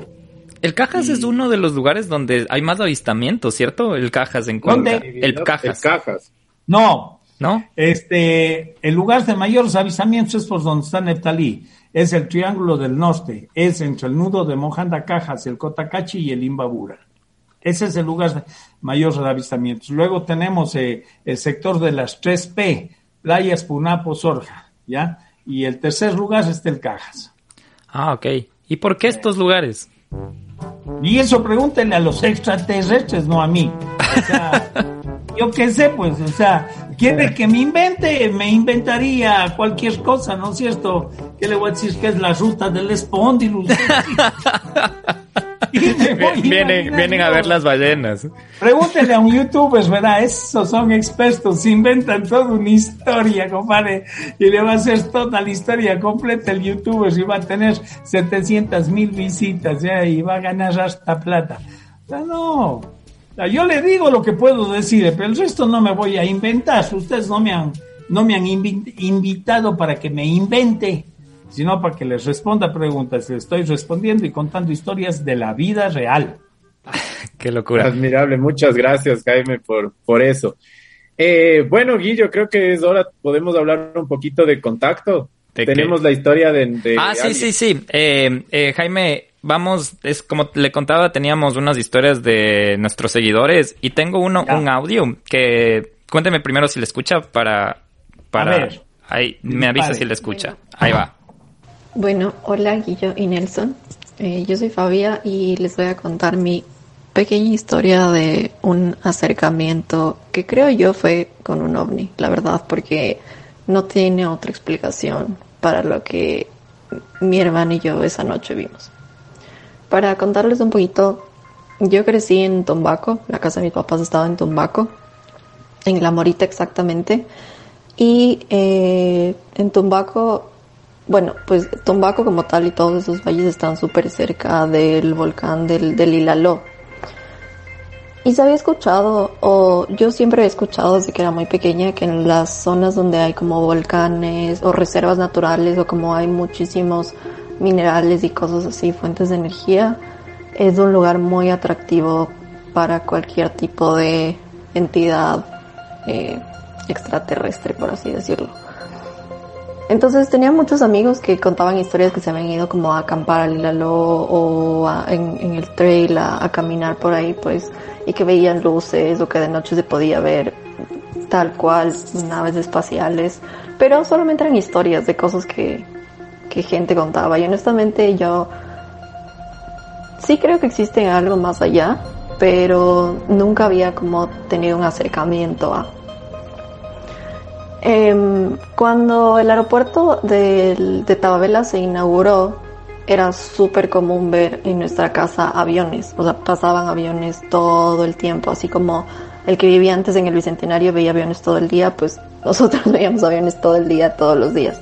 el Cajas es uno de los lugares donde hay más avistamientos, ¿cierto? El Cajas en ¿Dónde? El Cajas. El Cajas. No. ¿No? Este, el lugar de mayores avistamientos es por donde está Neptalí. Es el Triángulo del Norte. Es entre el nudo de Mojanda Cajas, el Cotacachi y el Imbabura. Ese es el lugar de mayores avistamientos. Luego tenemos eh, el sector de las 3P, Playas Punapo, Sorja, ¿ya? Y el tercer lugar es el Cajas. Ah, ok. ¿Y por qué estos lugares? Y eso pregúntenle a los extraterrestres, no a mí. O sea, yo qué sé, pues, o sea, quiere que me invente, me inventaría cualquier cosa, ¿no es cierto? ¿Qué le voy a decir que es la ruta del espóndilus? vienen, vienen a ver las ballenas. Pregúntenle a un youtuber, ¿verdad? Esos son expertos, se inventan toda una historia, compadre, y le va a hacer toda la historia completa el youtuber y va a tener 700 mil visitas ¿ya? y va a ganar hasta plata. O sea, no. yo le digo lo que puedo decir, pero el resto no me voy a inventar. Ustedes no me han, no me han invitado para que me invente sino para que les responda preguntas. Les estoy respondiendo y contando historias de la vida real. Qué locura. Admirable, muchas gracias Jaime por, por eso. Eh, bueno, Guillo, creo que es hora, podemos hablar un poquito de contacto. Tenemos la historia de... ah, sí, sí, sí. Eh, eh, Jaime, vamos, es como le contaba, teníamos unas historias de nuestros seguidores y tengo uno, un audio que cuénteme primero si le escucha para... para... ver. Ahí, me avisa si le escucha. Ahí va. Bueno, hola Guillo y Nelson. Eh, yo soy Fabia y les voy a contar mi pequeña historia de un acercamiento que creo yo fue con un ovni, la verdad, porque no tiene otra explicación para lo que mi hermano y yo esa noche vimos. Para contarles un poquito, yo crecí en Tombaco, la casa de mis papás estaba en Tombaco, en La Morita exactamente, y eh, en Tombaco bueno, pues Tombaco como tal y todos esos valles están súper cerca del volcán del, del. Y se había escuchado, o yo siempre he escuchado desde que era muy pequeña, que en las zonas donde hay como volcanes o reservas naturales o como hay muchísimos minerales y cosas así, fuentes de energía, es un lugar muy atractivo para cualquier tipo de entidad eh, extraterrestre, por así decirlo. Entonces tenía muchos amigos que contaban historias que se habían ido como a acampar al Lalo o en, el trail a, caminar por ahí, pues, y que veían luces o que de noche se podía ver tal cual naves espaciales, pero solamente eran historias de cosas que, que gente contaba. Y honestamente yo sí creo que existe algo más allá, pero nunca había como tenido un acercamiento a Em, cuando el aeropuerto de, de Tababela se inauguró, era súper común ver en nuestra casa aviones, o sea, pasaban aviones todo el tiempo, así como el que vivía antes en el Bicentenario veía aviones todo el día, pues nosotros veíamos aviones todo el día, todos los días.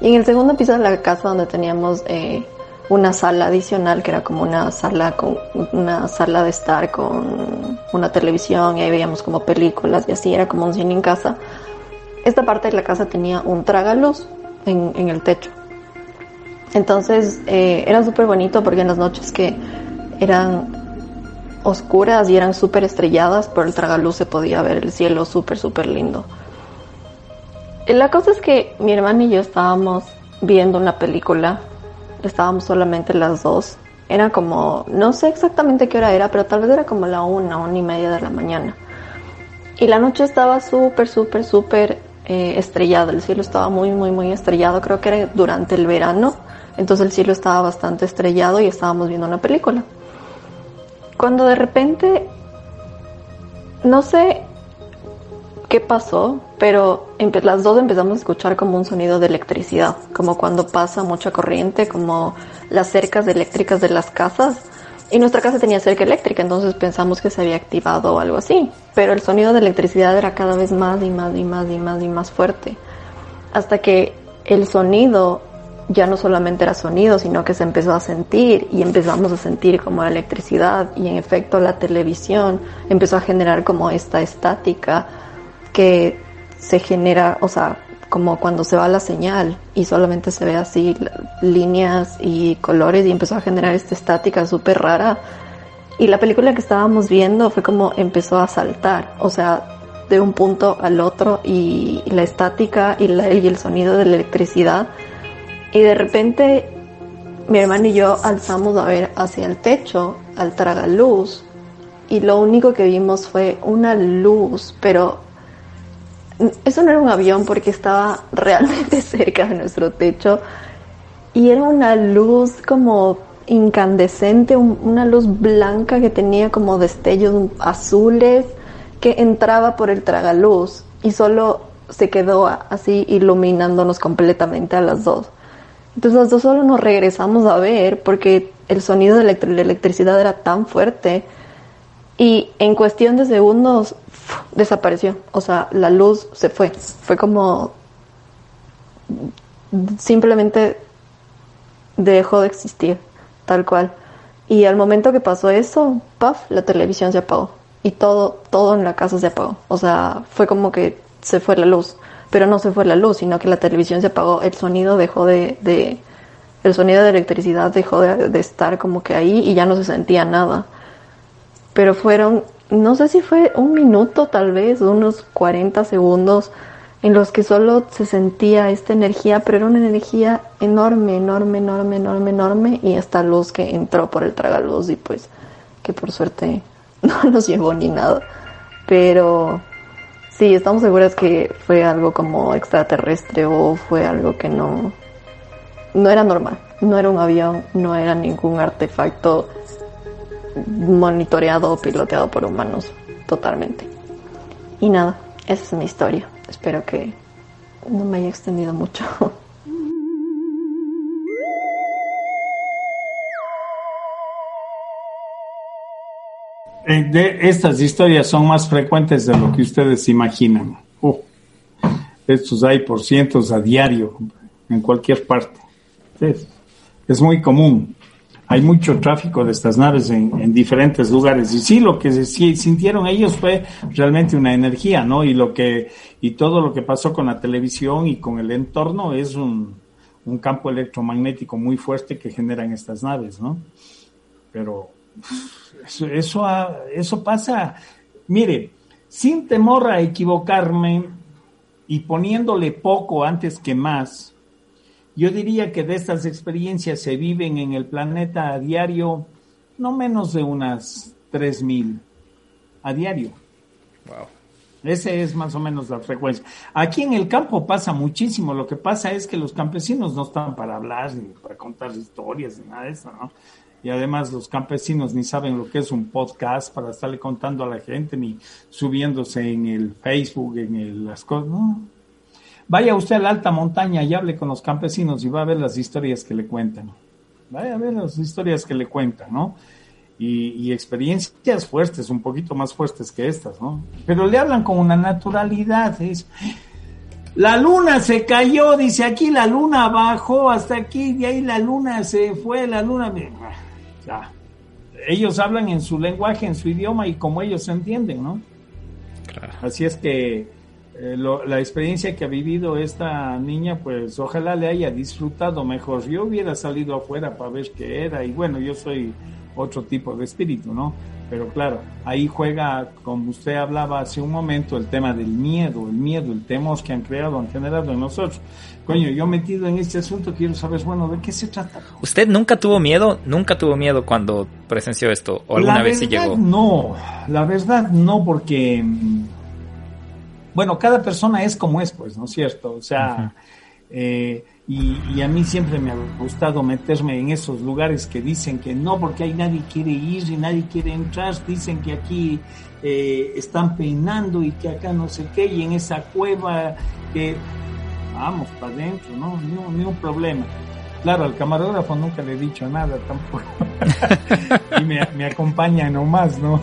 Y en el segundo piso de la casa donde teníamos eh, una sala adicional, que era como una sala con una sala de estar con una televisión y ahí veíamos como películas y así, era como un cine en casa esta parte de la casa tenía un tragaluz en, el techo. Entonces eh, era súper bonito porque en las noches que eran oscuras y eran súper estrelladas, por el tragaluz se podía ver el cielo súper, súper lindo. La cosa es que mi hermana y yo estábamos viendo una película, estábamos solamente las dos. Era como, no sé exactamente qué hora era, pero tal vez era como la una, una y media de la mañana. Y la noche estaba súper, súper, súper eh, estrellado, el cielo estaba muy, muy, muy estrellado, creo que era durante el verano, entonces el cielo estaba bastante estrellado y estábamos viendo una película. Cuando de repente, no sé qué pasó, pero las dos empezamos a escuchar como un sonido de electricidad, como cuando pasa mucha corriente, como las cercas eléctricas de las casas y nuestra casa tenía cerca eléctrica, entonces pensamos que se había activado o algo así. Pero el sonido de electricidad era cada vez más y más y más y más y más fuerte. Hasta que el sonido ya no solamente era sonido, sino que se empezó a sentir y empezamos a sentir como la electricidad y en efecto la televisión empezó a generar como esta estática que se genera, o sea, como cuando se va la señal y solamente se ve así líneas y colores y empezó a generar esta estática súper rara. Y la película que estábamos viendo fue como empezó a saltar, o sea, de un punto al otro y la estática y, y el sonido de la electricidad. Y de repente mi hermano y yo alzamos a ver hacia el techo, al tragaluz, y lo único que vimos fue una luz, pero eso no era un avión porque estaba realmente cerca de nuestro techo y era una luz como incandescente, una luz blanca que tenía como destellos azules que entraba por el tragaluz y solo se quedó así iluminándonos completamente a las dos. Entonces las dos solo nos regresamos a ver porque el sonido de la electricidad era tan fuerte y en cuestión de segundos desapareció. O sea, la luz se fue. Fue como simplemente dejó de existir, tal cual. Y al momento que pasó eso, puff, la televisión se apagó. Y todo, todo en la casa se apagó. O sea, fue como que se fue la luz. Pero no se fue la luz, sino que la televisión se apagó. El sonido dejó de, de el sonido de electricidad dejó de, de estar como que ahí y ya no se sentía nada. Pero fueron no sé si fue un minuto tal vez, unos 40 segundos en los que solo se sentía esta energía, pero era una energía enorme, enorme, enorme, enorme, enorme, y esta luz que entró por el tragaluz y pues que por suerte no nos llevó ni nada. Pero sí, estamos seguras que fue algo como extraterrestre o fue algo que no, no era normal, no era un avión, no era ningún artefacto monitoreado o piloteado por humanos totalmente. Y nada, esa es mi historia. Espero que no me haya extendido mucho. Eh, de estas historias son más frecuentes de lo que ustedes imaginan. estos hay por cientos a diario en cualquier parte. es muy común hay mucho tráfico de estas naves en, diferentes lugares. Y sí, lo que sintieron ellos fue realmente una energía, ¿no? Y lo que, y todo lo que pasó con la televisión y con el entorno es un, campo electromagnético muy fuerte que generan estas naves, ¿no? Pero eso, eso, eso pasa, mire, sin temor a equivocarme y poniéndole poco antes que más, yo diría que de estas experiencias se viven en el planeta a diario no menos de unas 3.000 a diario. Wow. Ese es más o menos la frecuencia. Aquí en el campo pasa muchísimo. Lo que pasa es que los campesinos no están para hablar ni para contar historias ni nada de eso, ¿no? Y además los campesinos ni saben lo que es un podcast para estarle contando a la gente ni subiéndose en el Facebook, en el, las cosas. No. Vaya usted a la alta montaña y hable con los campesinos y va a ver las historias que le cuentan. Vaya a ver las historias que le cuentan, ¿no? y, experiencias fuertes, un poquito más fuertes que estas, ¿no? Pero le hablan con una naturalidad, es... La luna se cayó, dice aquí la luna bajó hasta aquí, de ahí la luna se fue, la luna... Ya. Ellos hablan en su lenguaje, en su idioma y como ellos se entienden, ¿no? Así es que eh, la experiencia que ha vivido esta niña, pues ojalá le haya disfrutado mejor. Yo hubiera salido afuera para ver qué era y bueno, yo soy otro tipo de espíritu, ¿no? Pero claro, ahí juega, como usted hablaba hace un momento, el tema del miedo, el miedo, el temor que han creado, han generado en nosotros. Coño, yo metido en este asunto quiero saber, bueno, ¿de qué se trata? ¿Usted nunca tuvo miedo? ¿Nunca tuvo miedo cuando presenció esto? ¿O alguna vez sí llegó? No, la verdad no, porque, mm, bueno, cada persona es como es, pues, ¿no es cierto? O sea, eh, y, a mí siempre me ha gustado meterme en esos lugares que dicen que no, porque ahí nadie quiere ir y nadie quiere entrar, dicen que aquí eh, están peinando y que acá no sé qué, y en esa cueva que vamos para adentro, ¿no? Ni, un problema. Claro, al camarógrafo nunca le he dicho nada tampoco. y me, me, acompaña nomás, ¿no?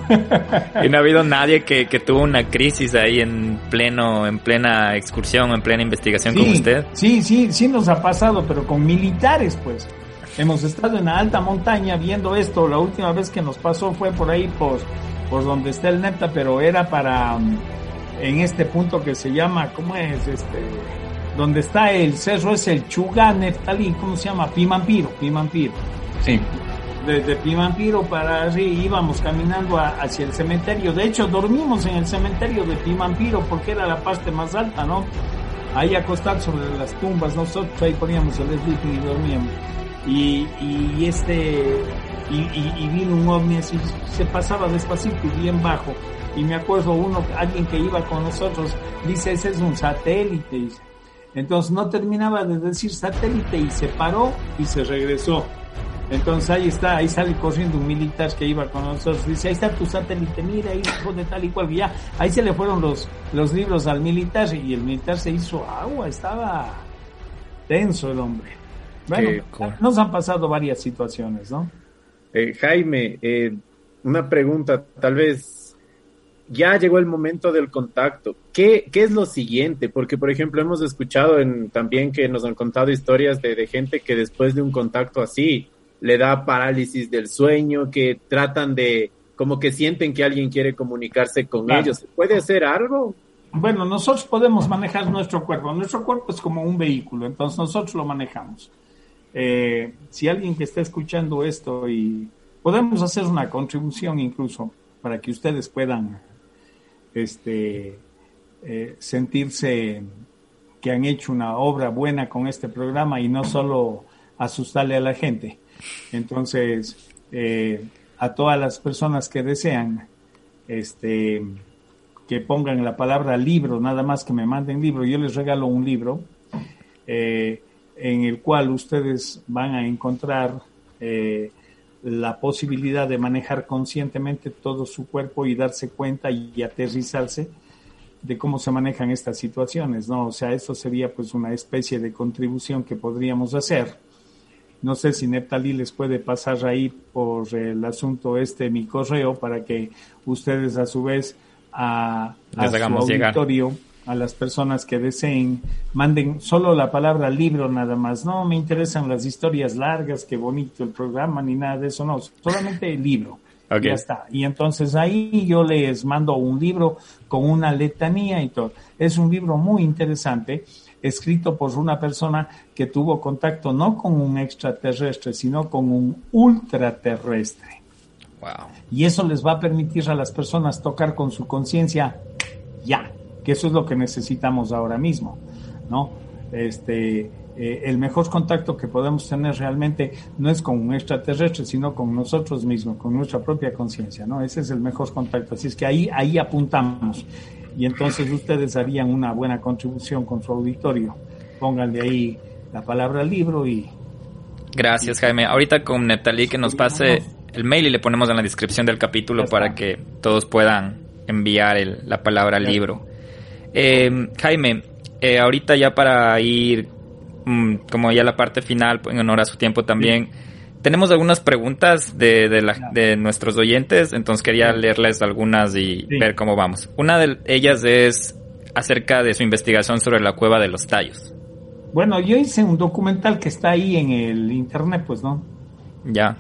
y no ha habido nadie que, que, tuvo una crisis ahí en pleno, en plena excursión, en plena investigación con usted. Sí, sí, sí nos ha pasado, pero con militares, pues. Hemos estado en la alta montaña viendo esto. La última vez que nos pasó fue por ahí, por, por donde está el neta, pero era para, mm, en este punto que se llama, ¿cómo es? Este, donde está el cerro es el Chuga Neftalí, ¿cómo se llama? Pimampiro, Pimampiro. Sí. Desde Pimampiro para arriba íbamos caminando hacia el cementerio. De hecho, dormimos en el cementerio de Pimampiro porque era la parte más alta, ¿no? Ahí acostados sobre las tumbas, nosotros ahí poníamos el sleeping y dormíamos. Y, y este, y, y, vino un ovni así, se pasaba despacito y bien bajo. Y me acuerdo uno, alguien que iba con nosotros, dice, ese es un satélite. Entonces no terminaba de decir satélite y se paró y se regresó. Entonces ahí está, ahí sale corriendo un militar que iba con nosotros. Dice, ahí está tu satélite, mira, ahí de tal y cual. ya, ahí se le fueron los, los libros al militar y el militar se hizo agua, estaba tenso el hombre. Bueno, nos han pasado varias situaciones, ¿no? Eh, Jaime, eh, una pregunta, tal vez ya llegó el momento del contacto. ¿Qué, ¿Qué, es lo siguiente? Porque, por ejemplo, hemos escuchado en, también que nos han contado historias de, de, gente que después de un contacto así le da parálisis del sueño, que tratan de, como que sienten que alguien quiere comunicarse con ellos. ¿Puede hacer algo? Bueno, nosotros podemos manejar nuestro cuerpo. Nuestro cuerpo es como un vehículo, entonces nosotros lo manejamos. Eh, si alguien que está escuchando esto y podemos hacer una contribución incluso para que ustedes puedan este, eh, sentirse que han hecho una obra buena con este programa y no solo asustarle a la gente. Entonces, eh, a todas las personas que desean este, que pongan la palabra libro, nada más que me manden libro, yo les regalo un libro eh, en el cual ustedes van a encontrar la posibilidad de manejar conscientemente todo su cuerpo y darse cuenta y aterrizarse de cómo se manejan estas situaciones, ¿no? O sea, eso sería pues una especie de contribución que podríamos hacer. No sé si Neptali les puede pasar ahí por el asunto este mi correo para que ustedes a su vez a, a su auditorio a las personas que deseen, manden solo la palabra libro nada más. No me interesan las historias largas, qué bonito el programa, ni nada de eso, no, solamente el libro. Ya está. Y entonces ahí yo les mando un libro con una letanía y todo. Es un libro muy interesante, escrito por una persona que tuvo contacto no con un extraterrestre, sino con un ultraterrestre. Wow. Y eso les va a permitir a las personas tocar con su conciencia ya, que eso es lo que necesitamos ahora mismo, ¿no? Este, eh, el mejor contacto que podemos tener realmente no es con un extraterrestre, sino con nosotros mismos, con nuestra propia conciencia, ¿no? Ese es el mejor contacto. Así es que ahí, ahí apuntamos. Y entonces ustedes harían una buena contribución con su auditorio. Pónganle ahí la palabra libro y... Gracias, Jaime. Ahorita con Neptalí que nos pase el mail y le ponemos en la descripción del capítulo para que todos puedan enviar la palabra libro. Eh, Jaime, eh, ahorita ya para ir Mm, como ya la parte final, en honor a su tiempo también. Tenemos algunas preguntas de, de, nuestros oyentes, entonces quería leerles algunas y ver cómo vamos. Una de ellas es acerca de su investigación sobre la cueva de los tallos. Bueno, yo hice un documental que está ahí en el internet, pues, ¿no? Ya.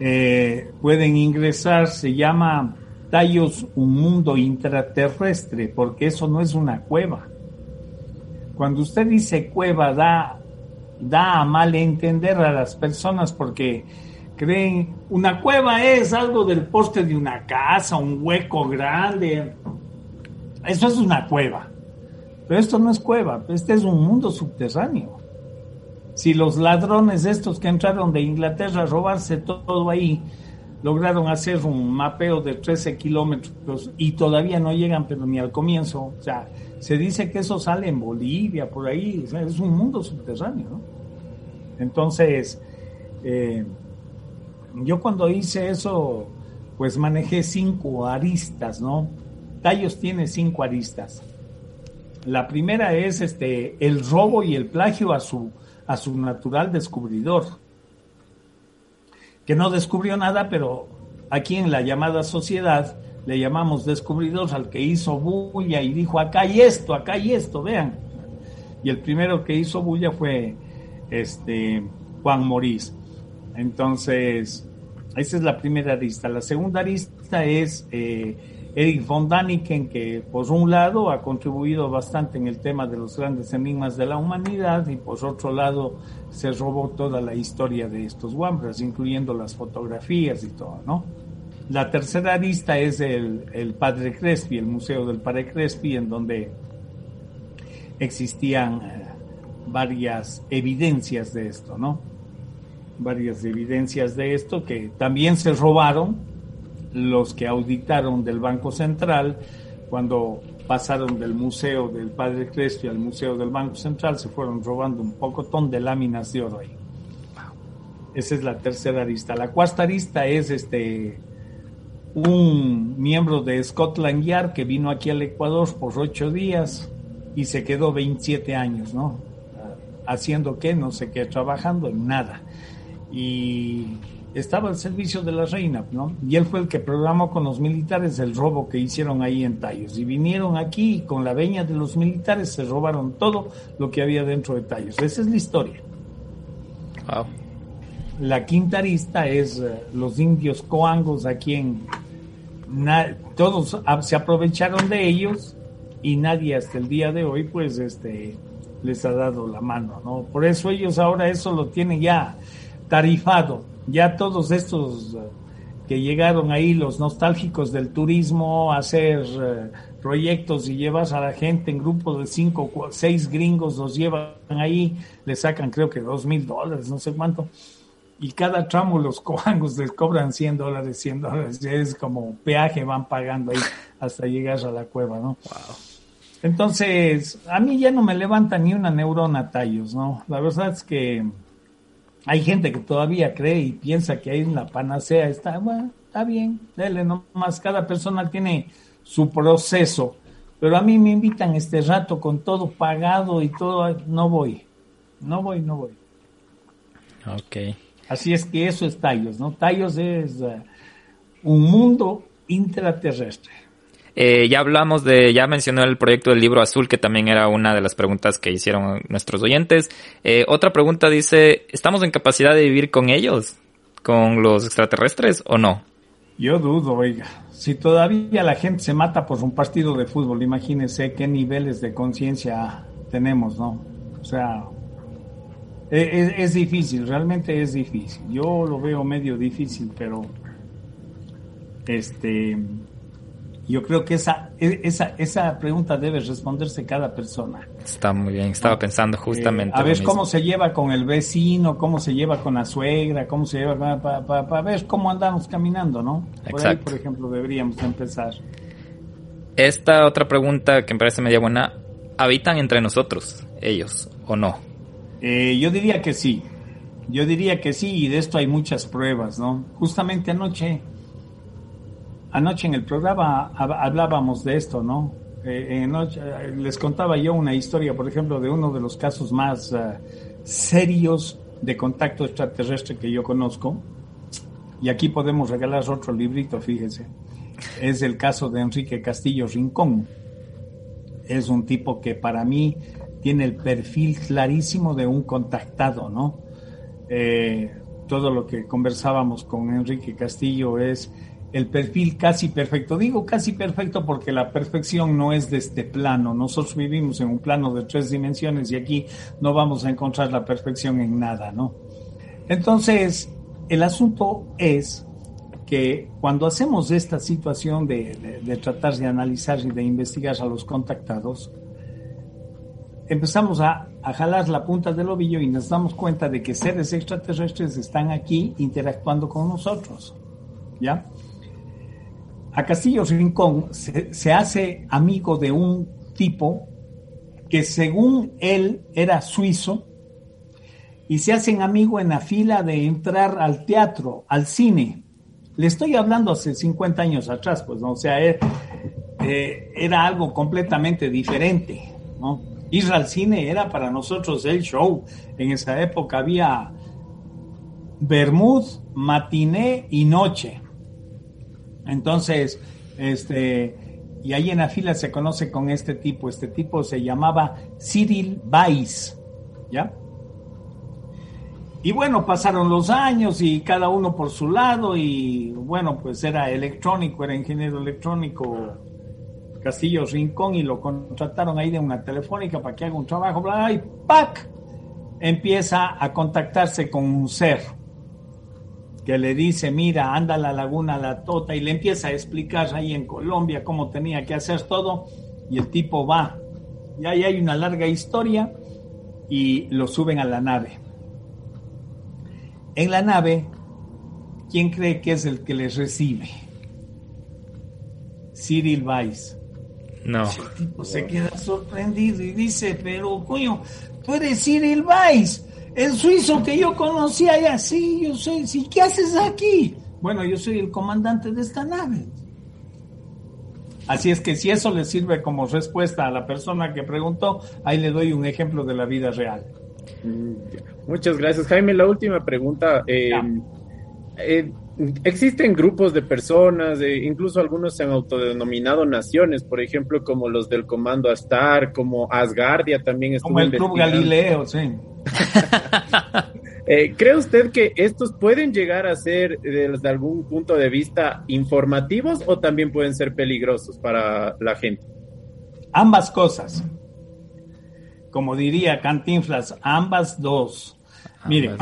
Eh, pueden ingresar, se llama Tallos, un mundo intraterrestre, porque eso no es una cueva. Cuando usted dice cueva, da da a mal entender a las personas porque creen una cueva es algo del poste de una casa, un hueco grande. Eso es una cueva. Pero esto no es cueva, este es un mundo subterráneo. Si los ladrones estos que entraron de Inglaterra a robarse todo ahí, lograron hacer un mapeo de 13 kilómetros y todavía no llegan, pero ni al comienzo. O sea, se dice que eso sale en Bolivia, por ahí. es un mundo subterráneo, ¿no? Entonces, eh, yo cuando hice eso, pues manejé cinco aristas, ¿no? Tallos tiene cinco aristas. La primera es este el robo y el plagio a su a su natural descubridor, que no descubrió nada, pero aquí en la llamada sociedad le llamamos descubridor al que hizo bulla y dijo acá hay esto, acá hay esto, vean. Y el primero que hizo bulla fue este Juan Morís. Entonces, esa es la primera arista. La segunda arista es eh, Eric von Daniken, que por un lado ha contribuido bastante en el tema de los grandes enigmas de la humanidad y por otro lado se robó toda la historia de estos Wambras, incluyendo las fotografías y todo, ¿no? La tercera arista es el, el Padre Crespi, el Museo del Padre Crespi, en donde existían eh, varias evidencias de esto, ¿no? Varias evidencias de esto que también se robaron los que auditaron del Banco Central cuando pasaron del Museo del Padre Crespi al Museo del Banco Central, se fueron robando un pocotón de láminas de oro ahí. Esa es la tercera arista. La cuarta arista es este un miembro de Scotland Yard que vino aquí al Ecuador por ocho días y se quedó 27 años, ¿no? haciendo qué, no sé qué, trabajando en nada. Y estaba al servicio de la reina, ¿no? Y él fue el que programó con los militares el robo que hicieron ahí en Tallos. Y vinieron aquí y con la veña de los militares se robaron todo lo que había dentro de Tallos. Esa es la historia. La quinta arista es eh, los indios coangos aquí en... todos se aprovecharon de ellos y nadie hasta el día de hoy pues este les ha dado la mano, ¿no? Por eso ellos ahora eso lo tienen ya tarifado, ya todos estos eh, que llegaron ahí, los nostálgicos del turismo, a hacer eh, proyectos y llevas a la gente en grupos de cinco, seis gringos, los llevan ahí, le sacan creo que dos mil dólares, no sé cuánto, y cada tramo los coangos les cobran 100 dólares, 100 dólares, es como peaje van pagando ahí hasta llegar a la cueva, ¿no? Wow. Entonces, a mí ya no me levanta ni una neurona tallos, ¿no? La verdad es que hay gente que todavía cree y piensa que hay una panacea, está, bueno, está bien, dele nomás, cada persona tiene su proceso, pero a mí me invitan este rato con todo pagado y todo, no voy, no voy, no voy. Ok. Así es que eso es Tallos, ¿no? Tallos es uh, un mundo intraterrestre. Eh, ya hablamos de, ya mencionó el proyecto del libro azul, que también era una de las preguntas que hicieron nuestros oyentes. Eh, otra pregunta dice, ¿estamos en capacidad de vivir con ellos? ¿Con los extraterrestres o no? Yo dudo, oiga. Si todavía la gente se mata por un partido de fútbol, imagínense qué niveles de conciencia tenemos, ¿no? O sea, es, e, es, difícil, realmente es difícil. Yo lo veo medio difícil, pero este Yo creo que esa, e, esa, esa pregunta debe responderse cada persona. Está muy bien, estaba pensando justamente. a ver cómo se lleva con el vecino, cómo se lleva con la suegra, cómo se lleva para ver cómo andamos caminando, ¿no? Por ahí, por ejemplo, deberíamos empezar. Esta otra pregunta que me parece media buena, ¿habitan entre nosotros ellos o no? Eh, yo diría que sí, yo diría que sí y de esto hay muchas pruebas, ¿no? Justamente anoche Anoche en el programa hablábamos de esto, ¿no? Eh, eh, les contaba yo una historia, por ejemplo, de uno de los casos más eh, serios de contacto extraterrestre que yo conozco. Y aquí podemos regalar otro librito, fíjese. Es el caso de Enrique Castillo Rincón. Es un tipo que para mí tiene el perfil clarísimo de un contactado, ¿no? todo lo que conversábamos con Enrique Castillo es el perfil casi perfecto. Digo casi perfecto porque la perfección no es de este plano. Nosotros vivimos en un plano de tres dimensiones y aquí no vamos a encontrar la perfección en nada, ¿no? Entonces, el asunto es que cuando hacemos esta situación de, tratar de analizar y de investigar a los contactados, empezamos a, a, jalar la punta del ovillo y nos damos cuenta de que seres extraterrestres están aquí interactuando con nosotros. ¿Ya? A Castillo Rincón se, hace amigo de un tipo que según él era suizo y se hacen amigo en la fila de entrar al teatro, al cine. Le estoy hablando hace 50 años atrás, pues. O sea, eh, eh, era algo completamente diferente. Ir al cine era para nosotros el show. En esa época había Bermud, matiné y noche. Entonces, este, y ahí en la fila se conoce con este tipo. Este tipo se llamaba Cyril Weiss, ¿ya? Y bueno, pasaron los años y cada uno por su lado y bueno, pues era electrónico, era ingeniero electrónico Castillo Rincón y lo contrataron ahí de una telefónica para que haga un trabajo, bla, y ¡pac! Empieza a contactarse con un ser que le dice, mira, anda a la laguna La Tota y le empieza a explicar ahí en Colombia cómo tenía que hacer todo y el tipo va. Y ahí hay una larga historia y lo suben a la nave. En la nave, ¿quién cree que es el que les recibe? Cyril Weiss. No. El tipo se queda sorprendido y dice, pero coño, tú eres Cyril Weiss el suizo que yo conocía ya, sí, yo soy, sí, ¿qué haces aquí? Bueno, yo soy el comandante de esta nave. Así es que si eso le sirve como respuesta a la persona que preguntó, ahí le doy un ejemplo de la vida real. Mm, Muchas gracias, Jaime. La última pregunta. Eh, eh, existen grupos de personas, incluso algunos se han autodenominado naciones, por ejemplo, como los del Comando Astar, como Asgardia también. Como el Club Galileo, sí. Eh, ¿Cree usted que estos pueden llegar a ser desde algún punto de vista informativos o también pueden ser peligrosos para la gente? Ambas cosas. Como diría Cantinflas, ambas dos. Mire,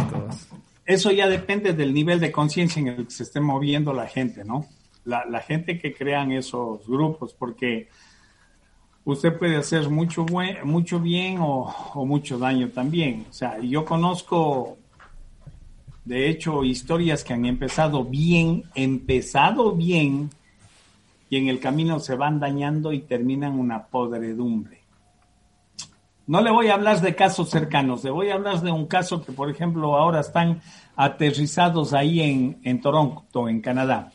eso ya depende del nivel de conciencia en el que se esté moviendo la gente, ¿no? La, gente que crean esos grupos, porque usted puede hacer mucho, buen, mucho bien o, mucho daño también. O sea, yo conozco, de hecho, historias que han empezado bien, empezado bien, y en el camino se van dañando y terminan una podredumbre. No le voy a hablar de casos cercanos, le voy a hablar de un caso que, por ejemplo, ahora están aterrizados ahí en, en Toronto, en Canadá.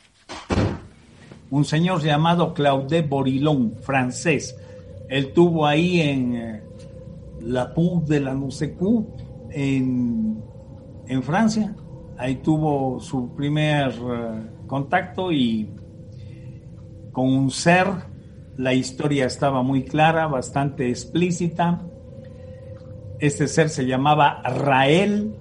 Un señor llamado Claude Borilón, francés, él tuvo ahí en eh, la PUC de la NUCECU en, en Francia. Ahí tuvo su primer eh, contacto y con un ser. La historia estaba muy clara, bastante explícita. Este ser se llamaba Rael.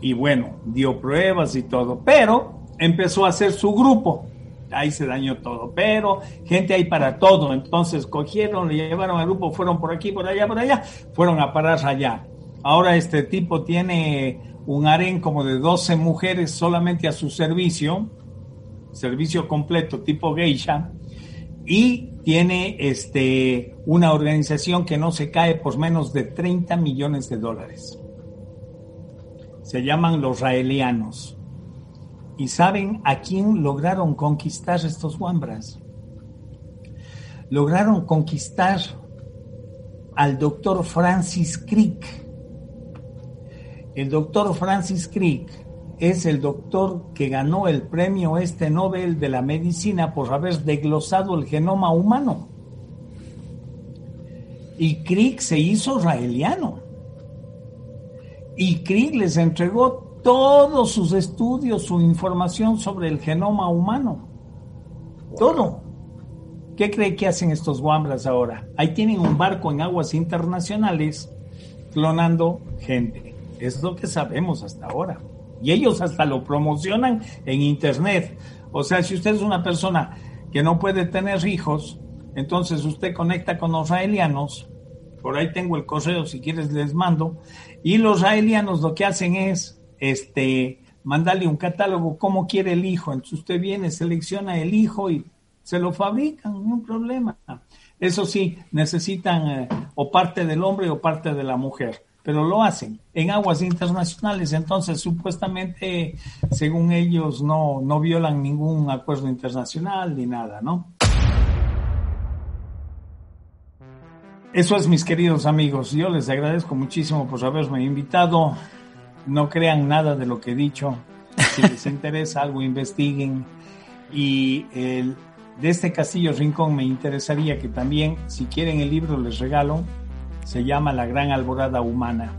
Y bueno, dio pruebas y todo, pero empezó a hacer su grupo. Ahí se dañó todo, pero gente hay para todo, entonces cogieron, le llevaron al grupo, fueron por aquí, por allá, por allá, fueron a parar allá. Ahora este tipo tiene un harén como de 12 mujeres solamente a su servicio, servicio completo, tipo geisha, y tiene este, una organización que no se cae por menos de 30 millones de dólares. Se llaman los raelianos. ¿Y saben a quién lograron conquistar estos Wambras? Lograron conquistar al doctor Francis Crick. El doctor Francis Crick es el doctor que ganó el premio este Nobel de la Medicina por haber desglosado el genoma humano. Y Crick se hizo israeliano. Y Crick les entregó todos sus estudios, su información sobre el genoma humano. Todo. ¿Qué cree que hacen estos guambras ahora? Ahí tienen un barco en aguas internacionales clonando gente. Es lo que sabemos hasta ahora. Y ellos hasta lo promocionan en Internet. O sea, si usted es una persona que no puede tener hijos, entonces usted conecta con los raelianos. Por ahí tengo el correo, si quieres les mando. Y los raelianos lo que hacen es este, mandarle un catálogo, cómo quiere el hijo. Entonces usted viene, selecciona el hijo y se lo fabrican, no hay problema. Eso sí, necesitan eh, o parte del hombre o parte de la mujer, pero lo hacen en aguas internacionales, entonces supuestamente, según ellos, no, no violan ningún acuerdo internacional ni nada, ¿no? Eso es, mis queridos amigos. Yo les agradezco muchísimo por haberme invitado. No crean nada de lo que he dicho. Si les interesa algo, investiguen. Y el, de este Castillo Rincón me interesaría que también, si quieren el libro, les regalo. Se llama La Gran Alborada Humana.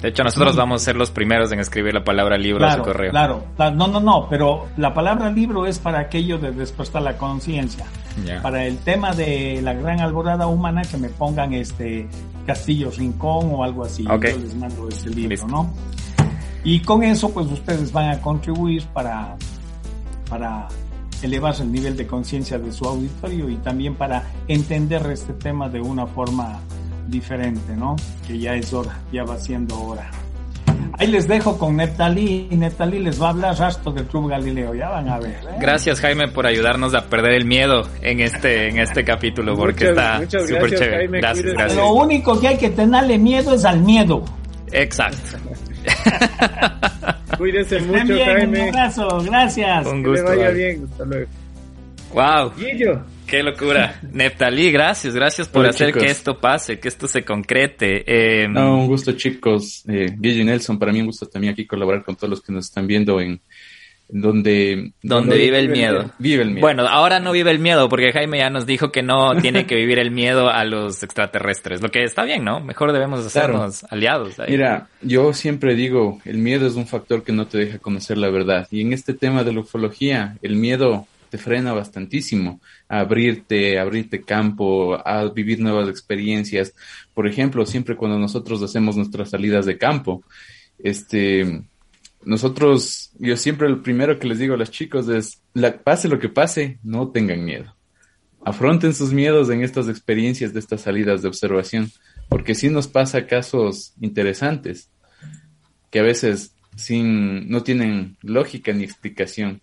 De hecho, nosotros vamos a ser los primeros en escribir la palabra libro a su correo. Claro, no, no, no, pero la palabra libro es para aquello de despertar la conciencia. Para el tema de la gran alborada humana, que me pongan este Castillo Rincón o algo así. Yo les mando este libro, ¿no? Y con eso, pues ustedes van a contribuir para, para elevar el nivel de conciencia de su auditorio y también para entender este tema de una forma diferente, ¿no? Que ya es hora, ya va siendo hora. Ahí les dejo con Neptali y Neptali les va a hablar rastro del Club Galileo, ya van a ver. ¿eh? Gracias Jaime por ayudarnos a perder el miedo en este en este capítulo porque está súper chévere. gracias, gracias. Lo único que hay que tenerle miedo es al miedo. Exacto. Cuídense mucho, Jaime. Un abrazo, gracias. Un gusto. Que vaya bien, hasta luego. Wow. Qué locura. Neptalí, gracias, gracias por hacer que esto pase, que esto se concrete. Eh, no, un gusto, chicos. Eh, Guillo y Nelson, para mí un gusto también aquí colaborar con todos los que nos están viendo en, donde, donde vive el miedo. Vive el miedo. Bueno, ahora no vive el miedo porque Jaime ya nos dijo que no tiene que vivir el miedo a los extraterrestres, lo que está bien, ¿no? Mejor debemos hacernos aliados. Mira, yo siempre digo, el miedo es un factor que no te deja conocer la verdad. Y en este tema de la ufología, el miedo te frena bastantísimo abrirte, abrirte campo, a vivir nuevas experiencias. Por ejemplo, siempre cuando nosotros hacemos nuestras salidas de campo, este, nosotros, yo siempre lo primero que les digo a los chicos es, pase lo que pase, no tengan miedo. Afronten sus miedos en estas experiencias de estas salidas de observación, porque sí nos pasa casos interesantes que a veces sin, no tienen lógica ni explicación.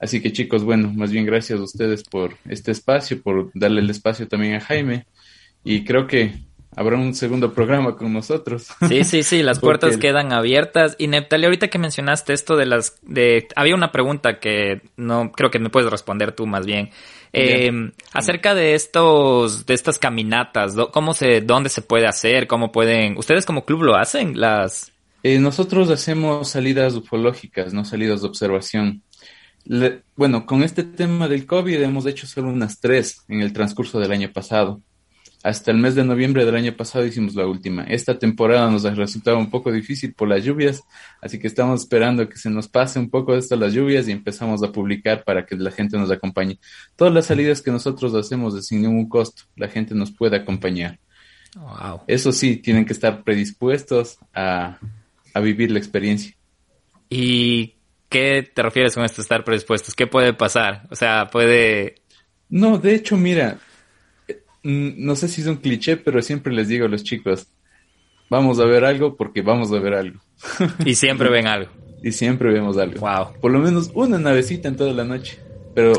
Así que chicos, bueno, más bien gracias a ustedes por este espacio, por darle el espacio también a Jaime. Y creo que habrá un segundo programa con nosotros. Sí, sí, sí, las puertas quedan abiertas. Y Neptali, ahorita que mencionaste esto de las, de, había una pregunta que no, creo que me puedes responder tú más bien. Eh, acerca de estos, de estas caminatas, ¿cómo se, dónde se puede hacer? ¿Cómo pueden, ustedes como club lo hacen? Las... Eh, nosotros hacemos salidas ufológicas, no salidas de observación. Bueno, con este tema del COVID hemos hecho solo unas tres en el transcurso del año pasado. Hasta el mes de noviembre del año pasado hicimos la última. Esta temporada nos ha resultado un poco difícil por las lluvias, así que estamos esperando que se nos pase un poco esto las lluvias y empezamos a publicar para que la gente nos acompañe. Todas las salidas que nosotros hacemos sin ningún costo, la gente nos puede acompañar. Wow. Eso sí, tienen que estar predispuestos a, a vivir la experiencia. ¿Y qué te refieres con esto, estar predispuestos? ¿Qué puede pasar? O sea, puede... No, de hecho, mira, no sé si es un cliché, pero siempre les digo a los chicos, vamos a ver algo porque vamos a ver algo. Y siempre ven algo. Y siempre vemos algo. Wow. Por lo menos una navecita en toda la noche. Pero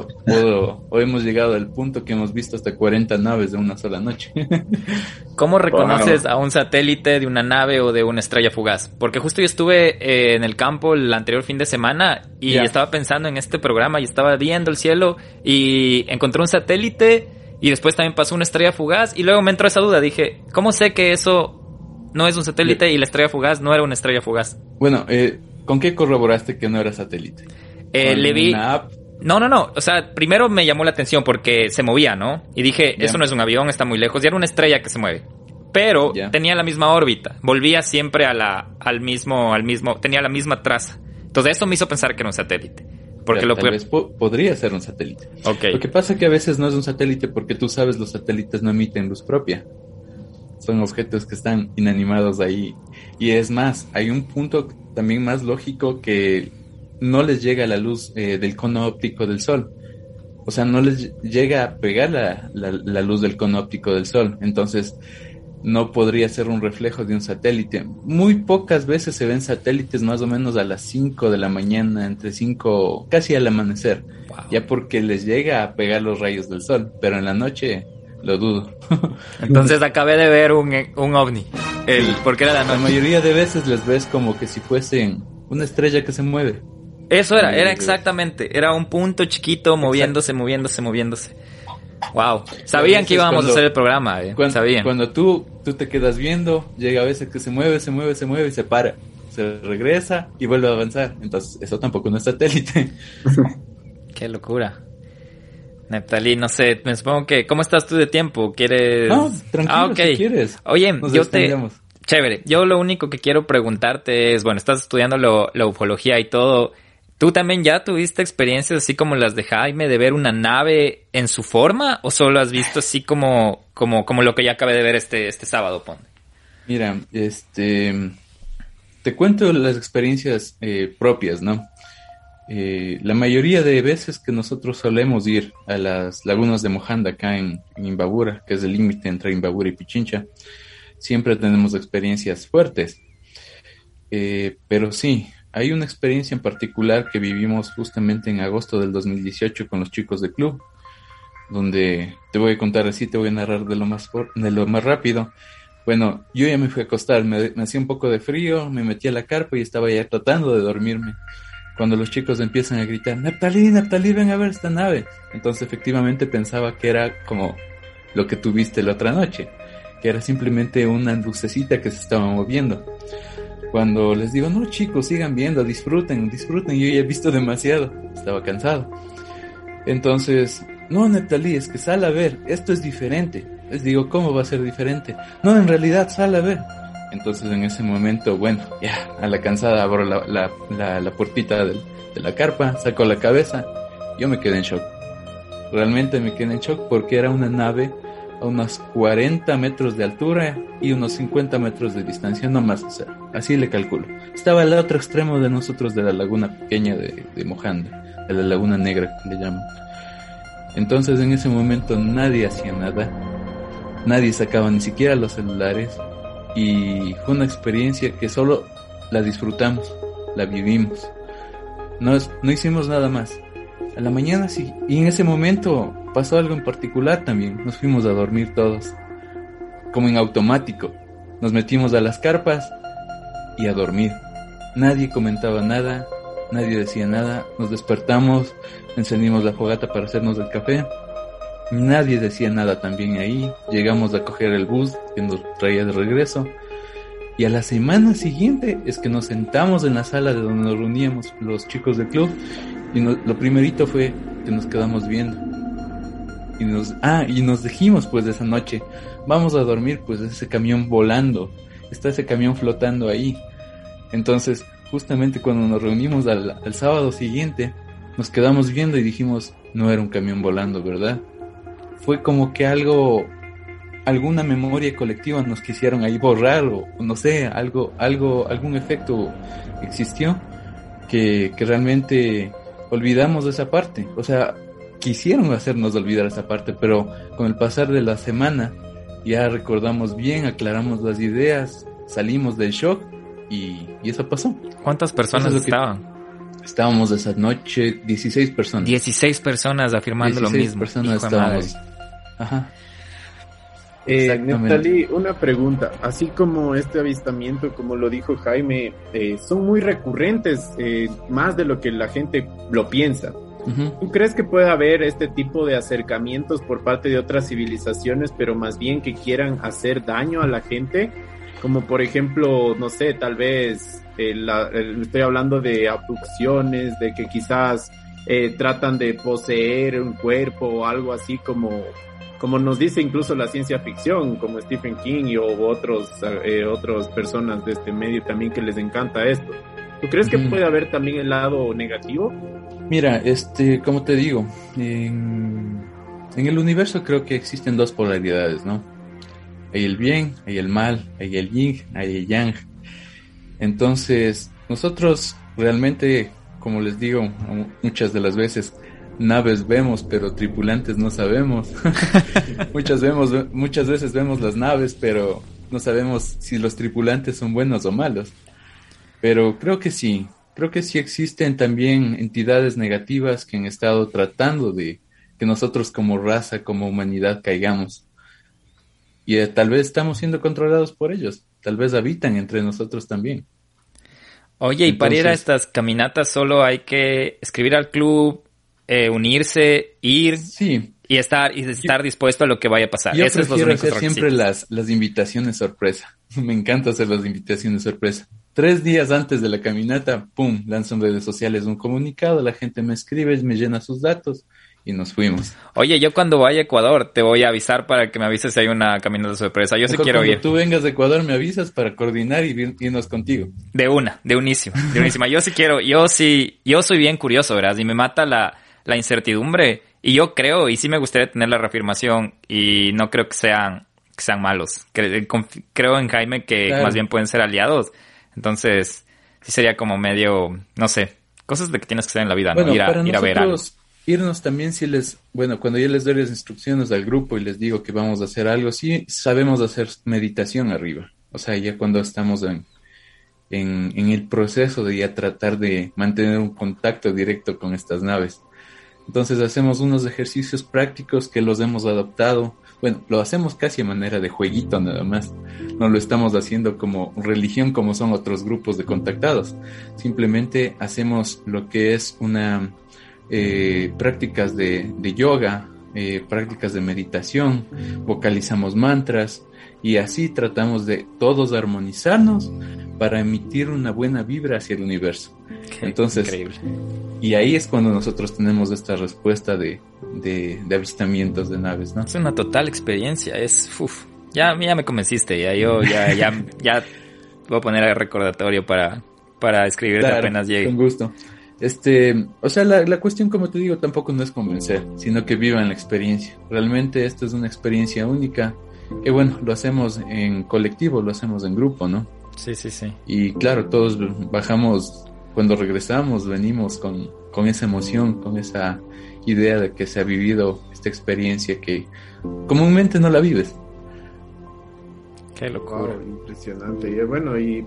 hoy hemos llegado al punto que hemos visto hasta 40 naves de una sola noche. ¿Cómo reconoces a un satélite de una nave o de una estrella fugaz? Porque justo yo estuve eh, en el campo el anterior fin de semana y estaba pensando en este programa y estaba viendo el cielo y encontré un satélite y después también pasó una estrella fugaz y luego me entró esa duda. Dije, ¿cómo sé que eso no es un satélite y la estrella fugaz no era una estrella fugaz? Bueno, eh, ¿con qué corroboraste que no era satélite? Eh, le vi... No, no, no. O sea, primero me llamó la atención porque se movía, ¿no? Y dije, eso no es un avión, está muy lejos. Y era una estrella que se mueve. Pero tenía la misma órbita. Volvía siempre a la, al mismo, al mismo, tenía la misma traza. Entonces eso me hizo pensar que era un satélite. Porque lo tal vez podría ser un satélite. Okay. Lo que pasa es que a veces no es un satélite porque tú sabes los satélites no emiten luz propia. Son objetos que están inanimados ahí. Y es más, hay un punto también más lógico que no les llega la luz eh, del cono óptico del sol. O sea, no les llega a pegar la, la, luz del cono óptico del sol. Entonces, no podría ser un reflejo de un satélite. Muy pocas veces se ven satélites más o menos a las 5 de la mañana, entre 5, casi al amanecer. Ya porque les llega a pegar los rayos del sol. Pero en la noche lo dudo. Entonces acabé de ver un, un ovni. El, porque era la La mayoría de veces les ves como que si fuesen una estrella que se mueve. Eso era, era exactamente, era un punto chiquito moviéndose, moviéndose, moviéndose. Wow. Sabían que íbamos a hacer el programa, eh. Cuando, Sabían. Cuando tú, tú te quedas viendo, llega a veces que se mueve, se mueve, se mueve y se para. Se regresa y vuelve a avanzar. Entonces, eso tampoco no es satélite. Qué locura. Neptalí, no sé, me supongo que, ¿cómo estás tú de tiempo? ¿Quieres? No, tranquilo, ah, si quieres. Oye, yo te, chévere, yo lo único que quiero preguntarte es, bueno, estás estudiando la ufología y todo, ¿Tú también ya tuviste experiencias así como las de Jaime de ver una nave en su forma o solo has visto así como, como, como lo que ya acabé de ver este, este sábado, Pon? Mira, este, te cuento las experiencias eh, propias, ¿no? Eh, la mayoría de veces que nosotros solemos ir a las lagunas de Mojanda acá en, Imbabura, que es el límite entre Imbabura y Pichincha, siempre tenemos experiencias fuertes. Eh, pero sí, hay una experiencia en particular que vivimos justamente en agosto del 2018 con los chicos del club, donde te voy a contar así, te voy a narrar de lo más, de lo más rápido. Bueno, yo ya me fui a acostar, me, hacía un poco de frío, me metí a la carpa y estaba ya tratando de dormirme. Cuando los chicos empiezan a gritar, Neptalí, Neptalí, ven a ver esta nave. Entonces efectivamente pensaba que era como lo que tuviste la otra noche, que era simplemente una lucecita que se estaba moviendo cuando les digo, no chicos, sigan viendo, disfruten, disfruten, yo ya he visto demasiado, estaba cansado. Entonces, no, Natalie, es que sal a ver, esto es diferente. Les digo, ¿cómo va a ser diferente? No, en realidad, sal a ver. Entonces en ese momento, bueno, ya, a la cansada abro la, la, la, puertita de, de la carpa, saco la cabeza, yo me quedé en shock. Realmente me quedé en shock porque era una nave a unos 40 metros de altura y unos 50 metros de distancia, no más, así le calculo. Estaba al otro extremo de nosotros de la laguna pequeña de, de Mojanda, de la laguna negra le llaman. Entonces en ese momento nadie hacía nada, nadie sacaba ni siquiera los celulares y fue una experiencia que solo la disfrutamos, la vivimos. No, no hicimos nada más. A la mañana sí, y en ese momento pasó algo en particular también. Nos fuimos a dormir todos, como en automático. Nos metimos a las carpas y a dormir. Nadie comentaba nada, nadie decía nada. Nos despertamos, encendimos la fogata para hacernos el café. Nadie decía nada también ahí. Llegamos a coger el bus que nos traía de regreso. Y a la semana siguiente es que nos sentamos en la sala de donde nos reuníamos los chicos del club. Y lo primerito fue que nos quedamos viendo y nos, ah, y nos dijimos pues de esa noche, vamos a dormir pues ese camión volando, está ese camión flotando ahí. Entonces, justamente cuando nos reunimos al, sábado siguiente, nos quedamos viendo y dijimos, no era un camión volando, ¿verdad? Fue como que algo, alguna memoria colectiva nos quisieron ahí borrar o no sé, algo, algo, algún efecto existió que, que realmente olvidamos de esa parte. O sea, quisieron hacernos olvidar esa parte, pero con el pasar de la semana ya recordamos bien, aclaramos las ideas, salimos del shock y, eso pasó. ¿Cuántas personas estaban? Estábamos esa noche 16 personas. 16 personas afirmando lo mismo. personas estábamos. Ajá. Eh, una pregunta. Así como este avistamiento, como lo dijo Jaime, eh, son muy recurrentes, eh, más de lo que la gente lo piensa. ¿Tú crees que puede haber este tipo de acercamientos por parte de otras civilizaciones, pero más bien que quieran hacer daño a la gente? Como por ejemplo, no sé, tal vez estoy hablando de abducciones, de que quizás tratan de poseer un cuerpo o algo así como como nos dice incluso la ciencia ficción, como Stephen King y o otros eh, otras personas de este medio también que les encanta esto. ¿Tú crees que puede haber también el lado negativo? Mira, este, como te digo, en, en el universo creo que existen dos polaridades, ¿no? Hay el bien, hay el mal, hay el yin, hay el yang. Entonces, nosotros realmente, como les digo muchas de las veces, naves vemos, pero tripulantes no sabemos. muchas, vemos, muchas veces vemos las naves, pero no sabemos si los tripulantes son buenos o malos. Pero creo que sí, creo que sí existen también entidades negativas que han estado tratando de que nosotros como raza, como humanidad caigamos. Y eh, tal vez estamos siendo controlados por ellos, tal vez habitan entre nosotros también. Oye, y para ir a estas caminatas solo hay que escribir al club, eh, unirse, ir sí. y estar y estar dispuesto a lo que vaya a pasar. Yo prefiero hacer siempre las, las invitaciones sorpresa. Me encanta hacer las invitaciones sorpresa. Tres días antes de la caminata, pum, lanzo en redes sociales un comunicado, la gente me escribe, me llena sus datos y nos fuimos. Oye, yo cuando vaya a Ecuador te voy a avisar para que me avises si hay una caminata sorpresa. Yo sí quiero cuando ir. tú vengas de Ecuador me avisas para coordinar y irnos contigo. De una, de unísima, de unísima. yo sí quiero, yo sí, yo soy bien curioso, ¿verdad? Y me mata la, la incertidumbre. Y yo creo, y sí me gustaría tener la reafirmación, y no creo que sean, que sean malos. Creo en Jaime que más bien pueden ser aliados. Entonces, sí sería como medio, no sé, cosas de que tienes que hacer en la vida, ¿no? Ir a, ir a ver algo. Irnos también si les, bueno, cuando yo les doy las instrucciones al grupo y les digo que vamos a hacer algo, sí sabemos hacer meditación arriba. O sea, ya cuando estamos en, en, en el proceso de ya tratar de mantener un contacto directo con estas naves. Entonces hacemos unos ejercicios prácticos que los hemos adoptado. Bueno, lo hacemos casi a manera de jueguito nada más. No lo estamos haciendo como religión como son otros grupos de contactados. Simplemente hacemos lo que es una eh, prácticas de, yoga, eh, prácticas de meditación, vocalizamos mantras y así tratamos de todos armonizarnos para emitir una buena vibra hacia el universo. Entonces, increíble. Y ahí es cuando nosotros tenemos esta respuesta de, avistamientos de naves, ¿no? Es una total experiencia, es, uf, ya, ya me convenciste, ya yo, ya, ya, ya voy a poner el recordatorio para, para escribir apenas llegue. Con gusto. Este, o sea, la, la, cuestión, como te digo, tampoco no es convencer, sino que vivan la experiencia. Realmente esto es una experiencia única, que bueno, lo hacemos en colectivo, lo hacemos en grupo, ¿no? Sí, sí, sí. Y claro, todos bajamos cuando regresamos venimos con, con esa emoción, con esa idea de que se ha vivido esta experiencia que comúnmente no la vives. Qué locura. impresionante. Y bueno, y,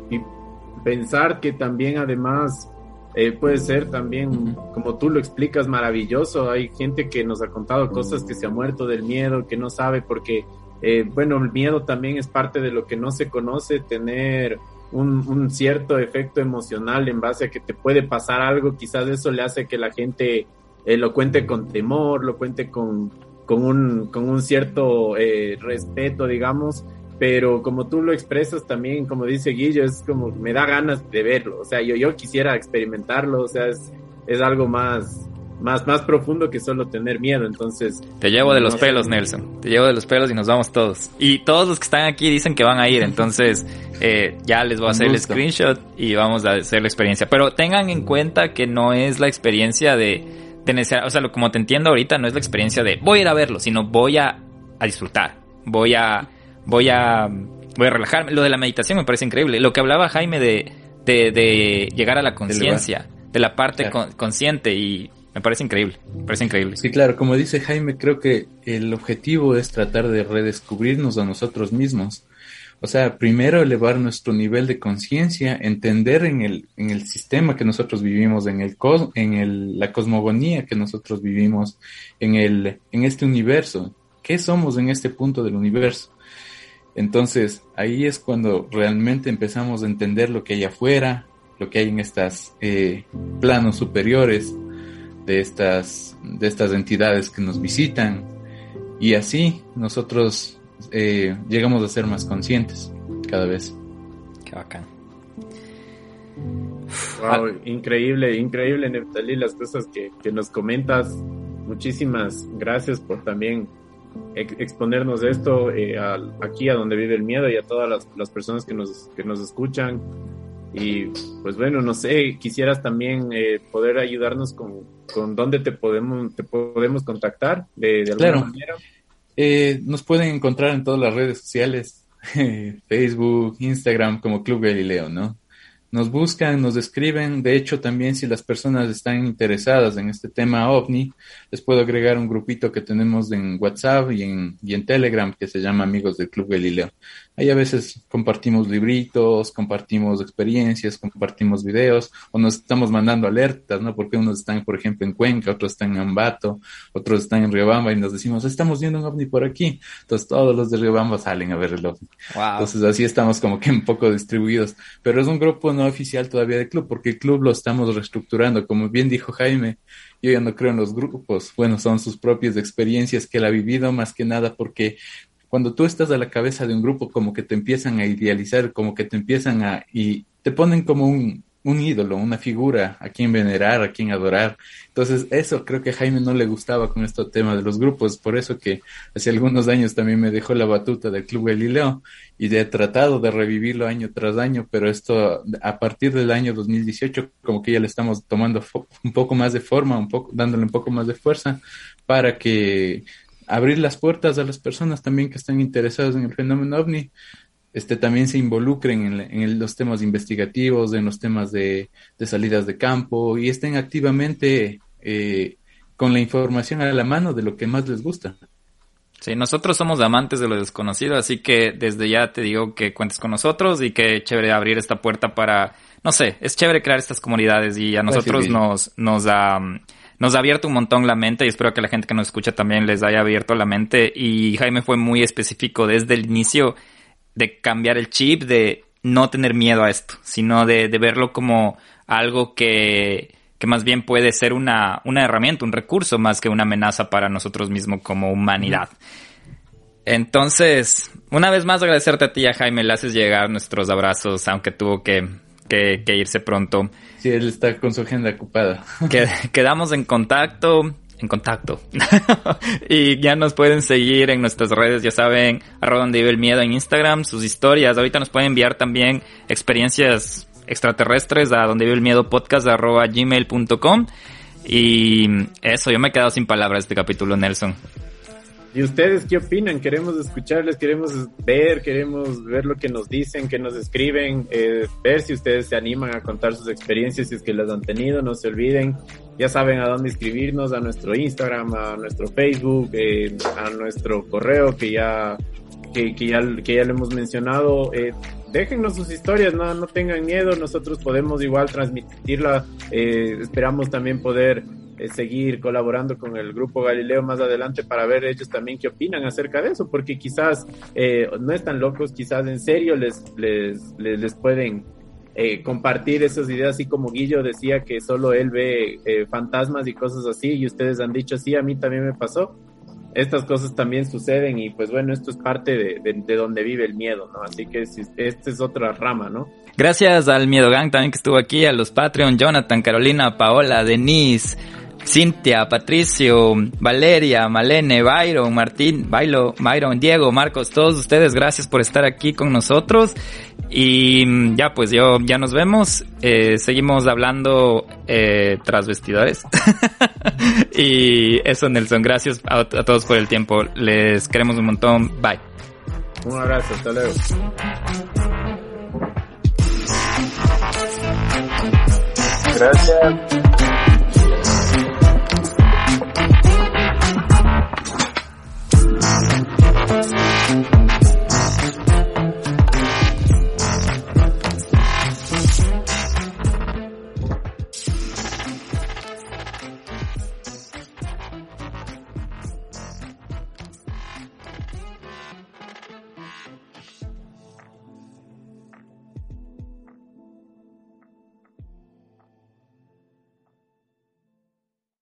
pensar que también además eh, puede ser también, como tú lo explicas, maravilloso. Hay gente que nos ha contado cosas que se ha muerto del miedo, que no sabe porque, eh, bueno, el miedo también es parte de lo que no se conoce, tener un, cierto efecto emocional en base a que te puede pasar algo, quizás eso le hace que la gente eh, lo cuente con temor, lo cuente con, con, un, con un cierto eh, respeto, digamos, pero como tú lo expresas también, como dice Guillo, es como me da ganas de verlo, o sea, yo, yo quisiera experimentarlo, o sea, es, es algo más, más, más profundo que solo tener miedo. Entonces. Te llevo de los pelos, Nelson. Te llevo de los pelos y nos vamos todos. Y todos los que están aquí dicen que van a ir. Entonces, eh, ya les voy a hacer el screenshot y vamos a hacer la experiencia. Pero tengan en cuenta que no es la experiencia de tener, o sea, como te entiendo ahorita, no es la experiencia de voy a ir a verlo, sino voy a, a disfrutar. Voy a, voy a, voy a relajarme. Lo de la meditación me parece increíble. Lo que hablaba Jaime de, de, de llegar a la conciencia, de la parte consciente y me parece increíble, me parece increíble. Sí, claro, como dice Jaime, creo que el objetivo es tratar de redescubrirnos a nosotros mismos. O sea, primero elevar nuestro nivel de conciencia, entender en el, en el sistema que nosotros vivimos, en, el en el, la cosmogonía que nosotros vivimos, en, el, en este universo. ¿Qué somos en este punto del universo? Entonces, ahí es cuando realmente empezamos a entender lo que hay afuera, lo que hay en estos eh, planos superiores de estas, de estas entidades que nos visitan. Y así nosotros eh, llegamos a ser más conscientes cada vez. Qué bacán. Wow, increíble, increíble, Neftali, las cosas que, que nos comentas. Muchísimas gracias por también exponernos esto eh, aquí a donde vive el miedo y a todas las, personas que nos, que nos escuchan. Y pues bueno, no sé, quisieras también eh, poder ayudarnos con, con dónde te podemos, te podemos contactar de, alguna manera. Eh, nos pueden encontrar en todas las redes sociales, Facebook, Instagram como Club Galileo, ¿no? nos buscan, nos escriben. De hecho, también si las personas están interesadas en este tema ovni, les puedo agregar un grupito que tenemos en WhatsApp y en, y en Telegram que se llama Amigos del Club Galileo. Ahí a veces compartimos libritos, compartimos experiencias, compartimos videos o nos estamos mandando alertas, ¿no? Porque unos están, por ejemplo, en Cuenca, otros están en Ambato, otros están en Riobamba y nos decimos, estamos viendo un ovni por aquí. Entonces todos los de Riobamba salen a ver el ovni. Entonces así estamos como que un poco distribuidos. Pero es un grupo no oficial todavía de club porque el club lo estamos reestructurando. Como bien dijo Jaime, yo ya no creo en los grupos. Bueno, son sus propias experiencias que él ha vivido más que nada porque cuando tú estás a la cabeza de un grupo, como que te empiezan a idealizar, como que te empiezan a, y te ponen como un, un ídolo, una figura a quien venerar, a quien adorar. Entonces, eso creo que a Jaime no le gustaba con este tema de los grupos, por eso que hace algunos años también me dejó la batuta del Club Galileo y he tratado de revivirlo año tras año, pero esto a partir del año 2018 como que ya le estamos tomando un poco más de forma, un poco dándole un poco más de fuerza para que abrir las puertas a las personas también que están interesadas en el fenómeno ovni, este, también se involucren en, los temas investigativos, en los temas de, salidas de campo y estén activamente eh, con la información a la mano de lo que más les gusta. Sí, nosotros somos amantes de lo desconocido, así que desde ya te digo que cuentes con nosotros y que chévere abrir esta puerta para, no sé, es chévere crear estas comunidades y a nosotros nos, nos da nos ha abierto un montón la mente y espero que la gente que nos escucha también les haya abierto la mente. Y Jaime fue muy específico desde el inicio de cambiar el chip, de no tener miedo a esto, sino de, verlo como algo que, que más bien puede ser una, una herramienta, un recurso más que una amenaza para nosotros mismos como humanidad. Entonces, una vez más agradecerte a ti, a Jaime, le haces llegar nuestros abrazos, aunque tuvo que que, irse pronto. Sí, él está con su agenda ocupada. quedamos en contacto, en contacto. y ya nos pueden seguir en nuestras redes, ya saben, arroba donde vive el miedo en Instagram, sus historias. Ahorita nos pueden enviar también experiencias extraterrestres a donde vive el miedo podcast arroba gmail.com. Y eso, yo me he quedado sin palabras este capítulo, Nelson. ¿Y ustedes qué opinan? Queremos escucharles, queremos ver, queremos ver lo que nos dicen, que nos escriben, eh, ver si ustedes se animan a contar sus experiencias, si es que las han tenido, no se olviden. Ya saben a dónde escribirnos, a nuestro Instagram, a nuestro Facebook, eh, a nuestro correo que ya, que, ya, que ya le hemos mencionado. Eh, déjennos sus historias, no, no tengan miedo, nosotros podemos igual transmitirla. Eh, esperamos también poder eh, seguir colaborando con el grupo Galileo más adelante para ver ellos también qué opinan acerca de eso, porque quizás eh, no están locos, quizás en serio les, les, les, pueden eh, compartir esas ideas, así como Guillo decía que solo él ve fantasmas y cosas así, y ustedes han dicho, sí, a mí también me pasó. Estas cosas también suceden y pues bueno, esto es parte de, de, donde vive el miedo, ¿no? Así que esta es otra rama, ¿no? Gracias al Miedo Gang también que estuvo aquí, a los Patreon, Jonathan, Carolina, Paola, Denise, Cintia, Patricio, Valeria, Malene, Byron, Martín, Bailo, Byron, Diego, Marcos, todos ustedes, gracias por estar aquí con nosotros. Y ya, pues yo, ya nos vemos. Eh, seguimos hablando eh, tras vestidores. y eso, Nelson, gracias a, a todos por el tiempo. Les queremos un montón. Bye. Un abrazo, hasta luego. Gracias.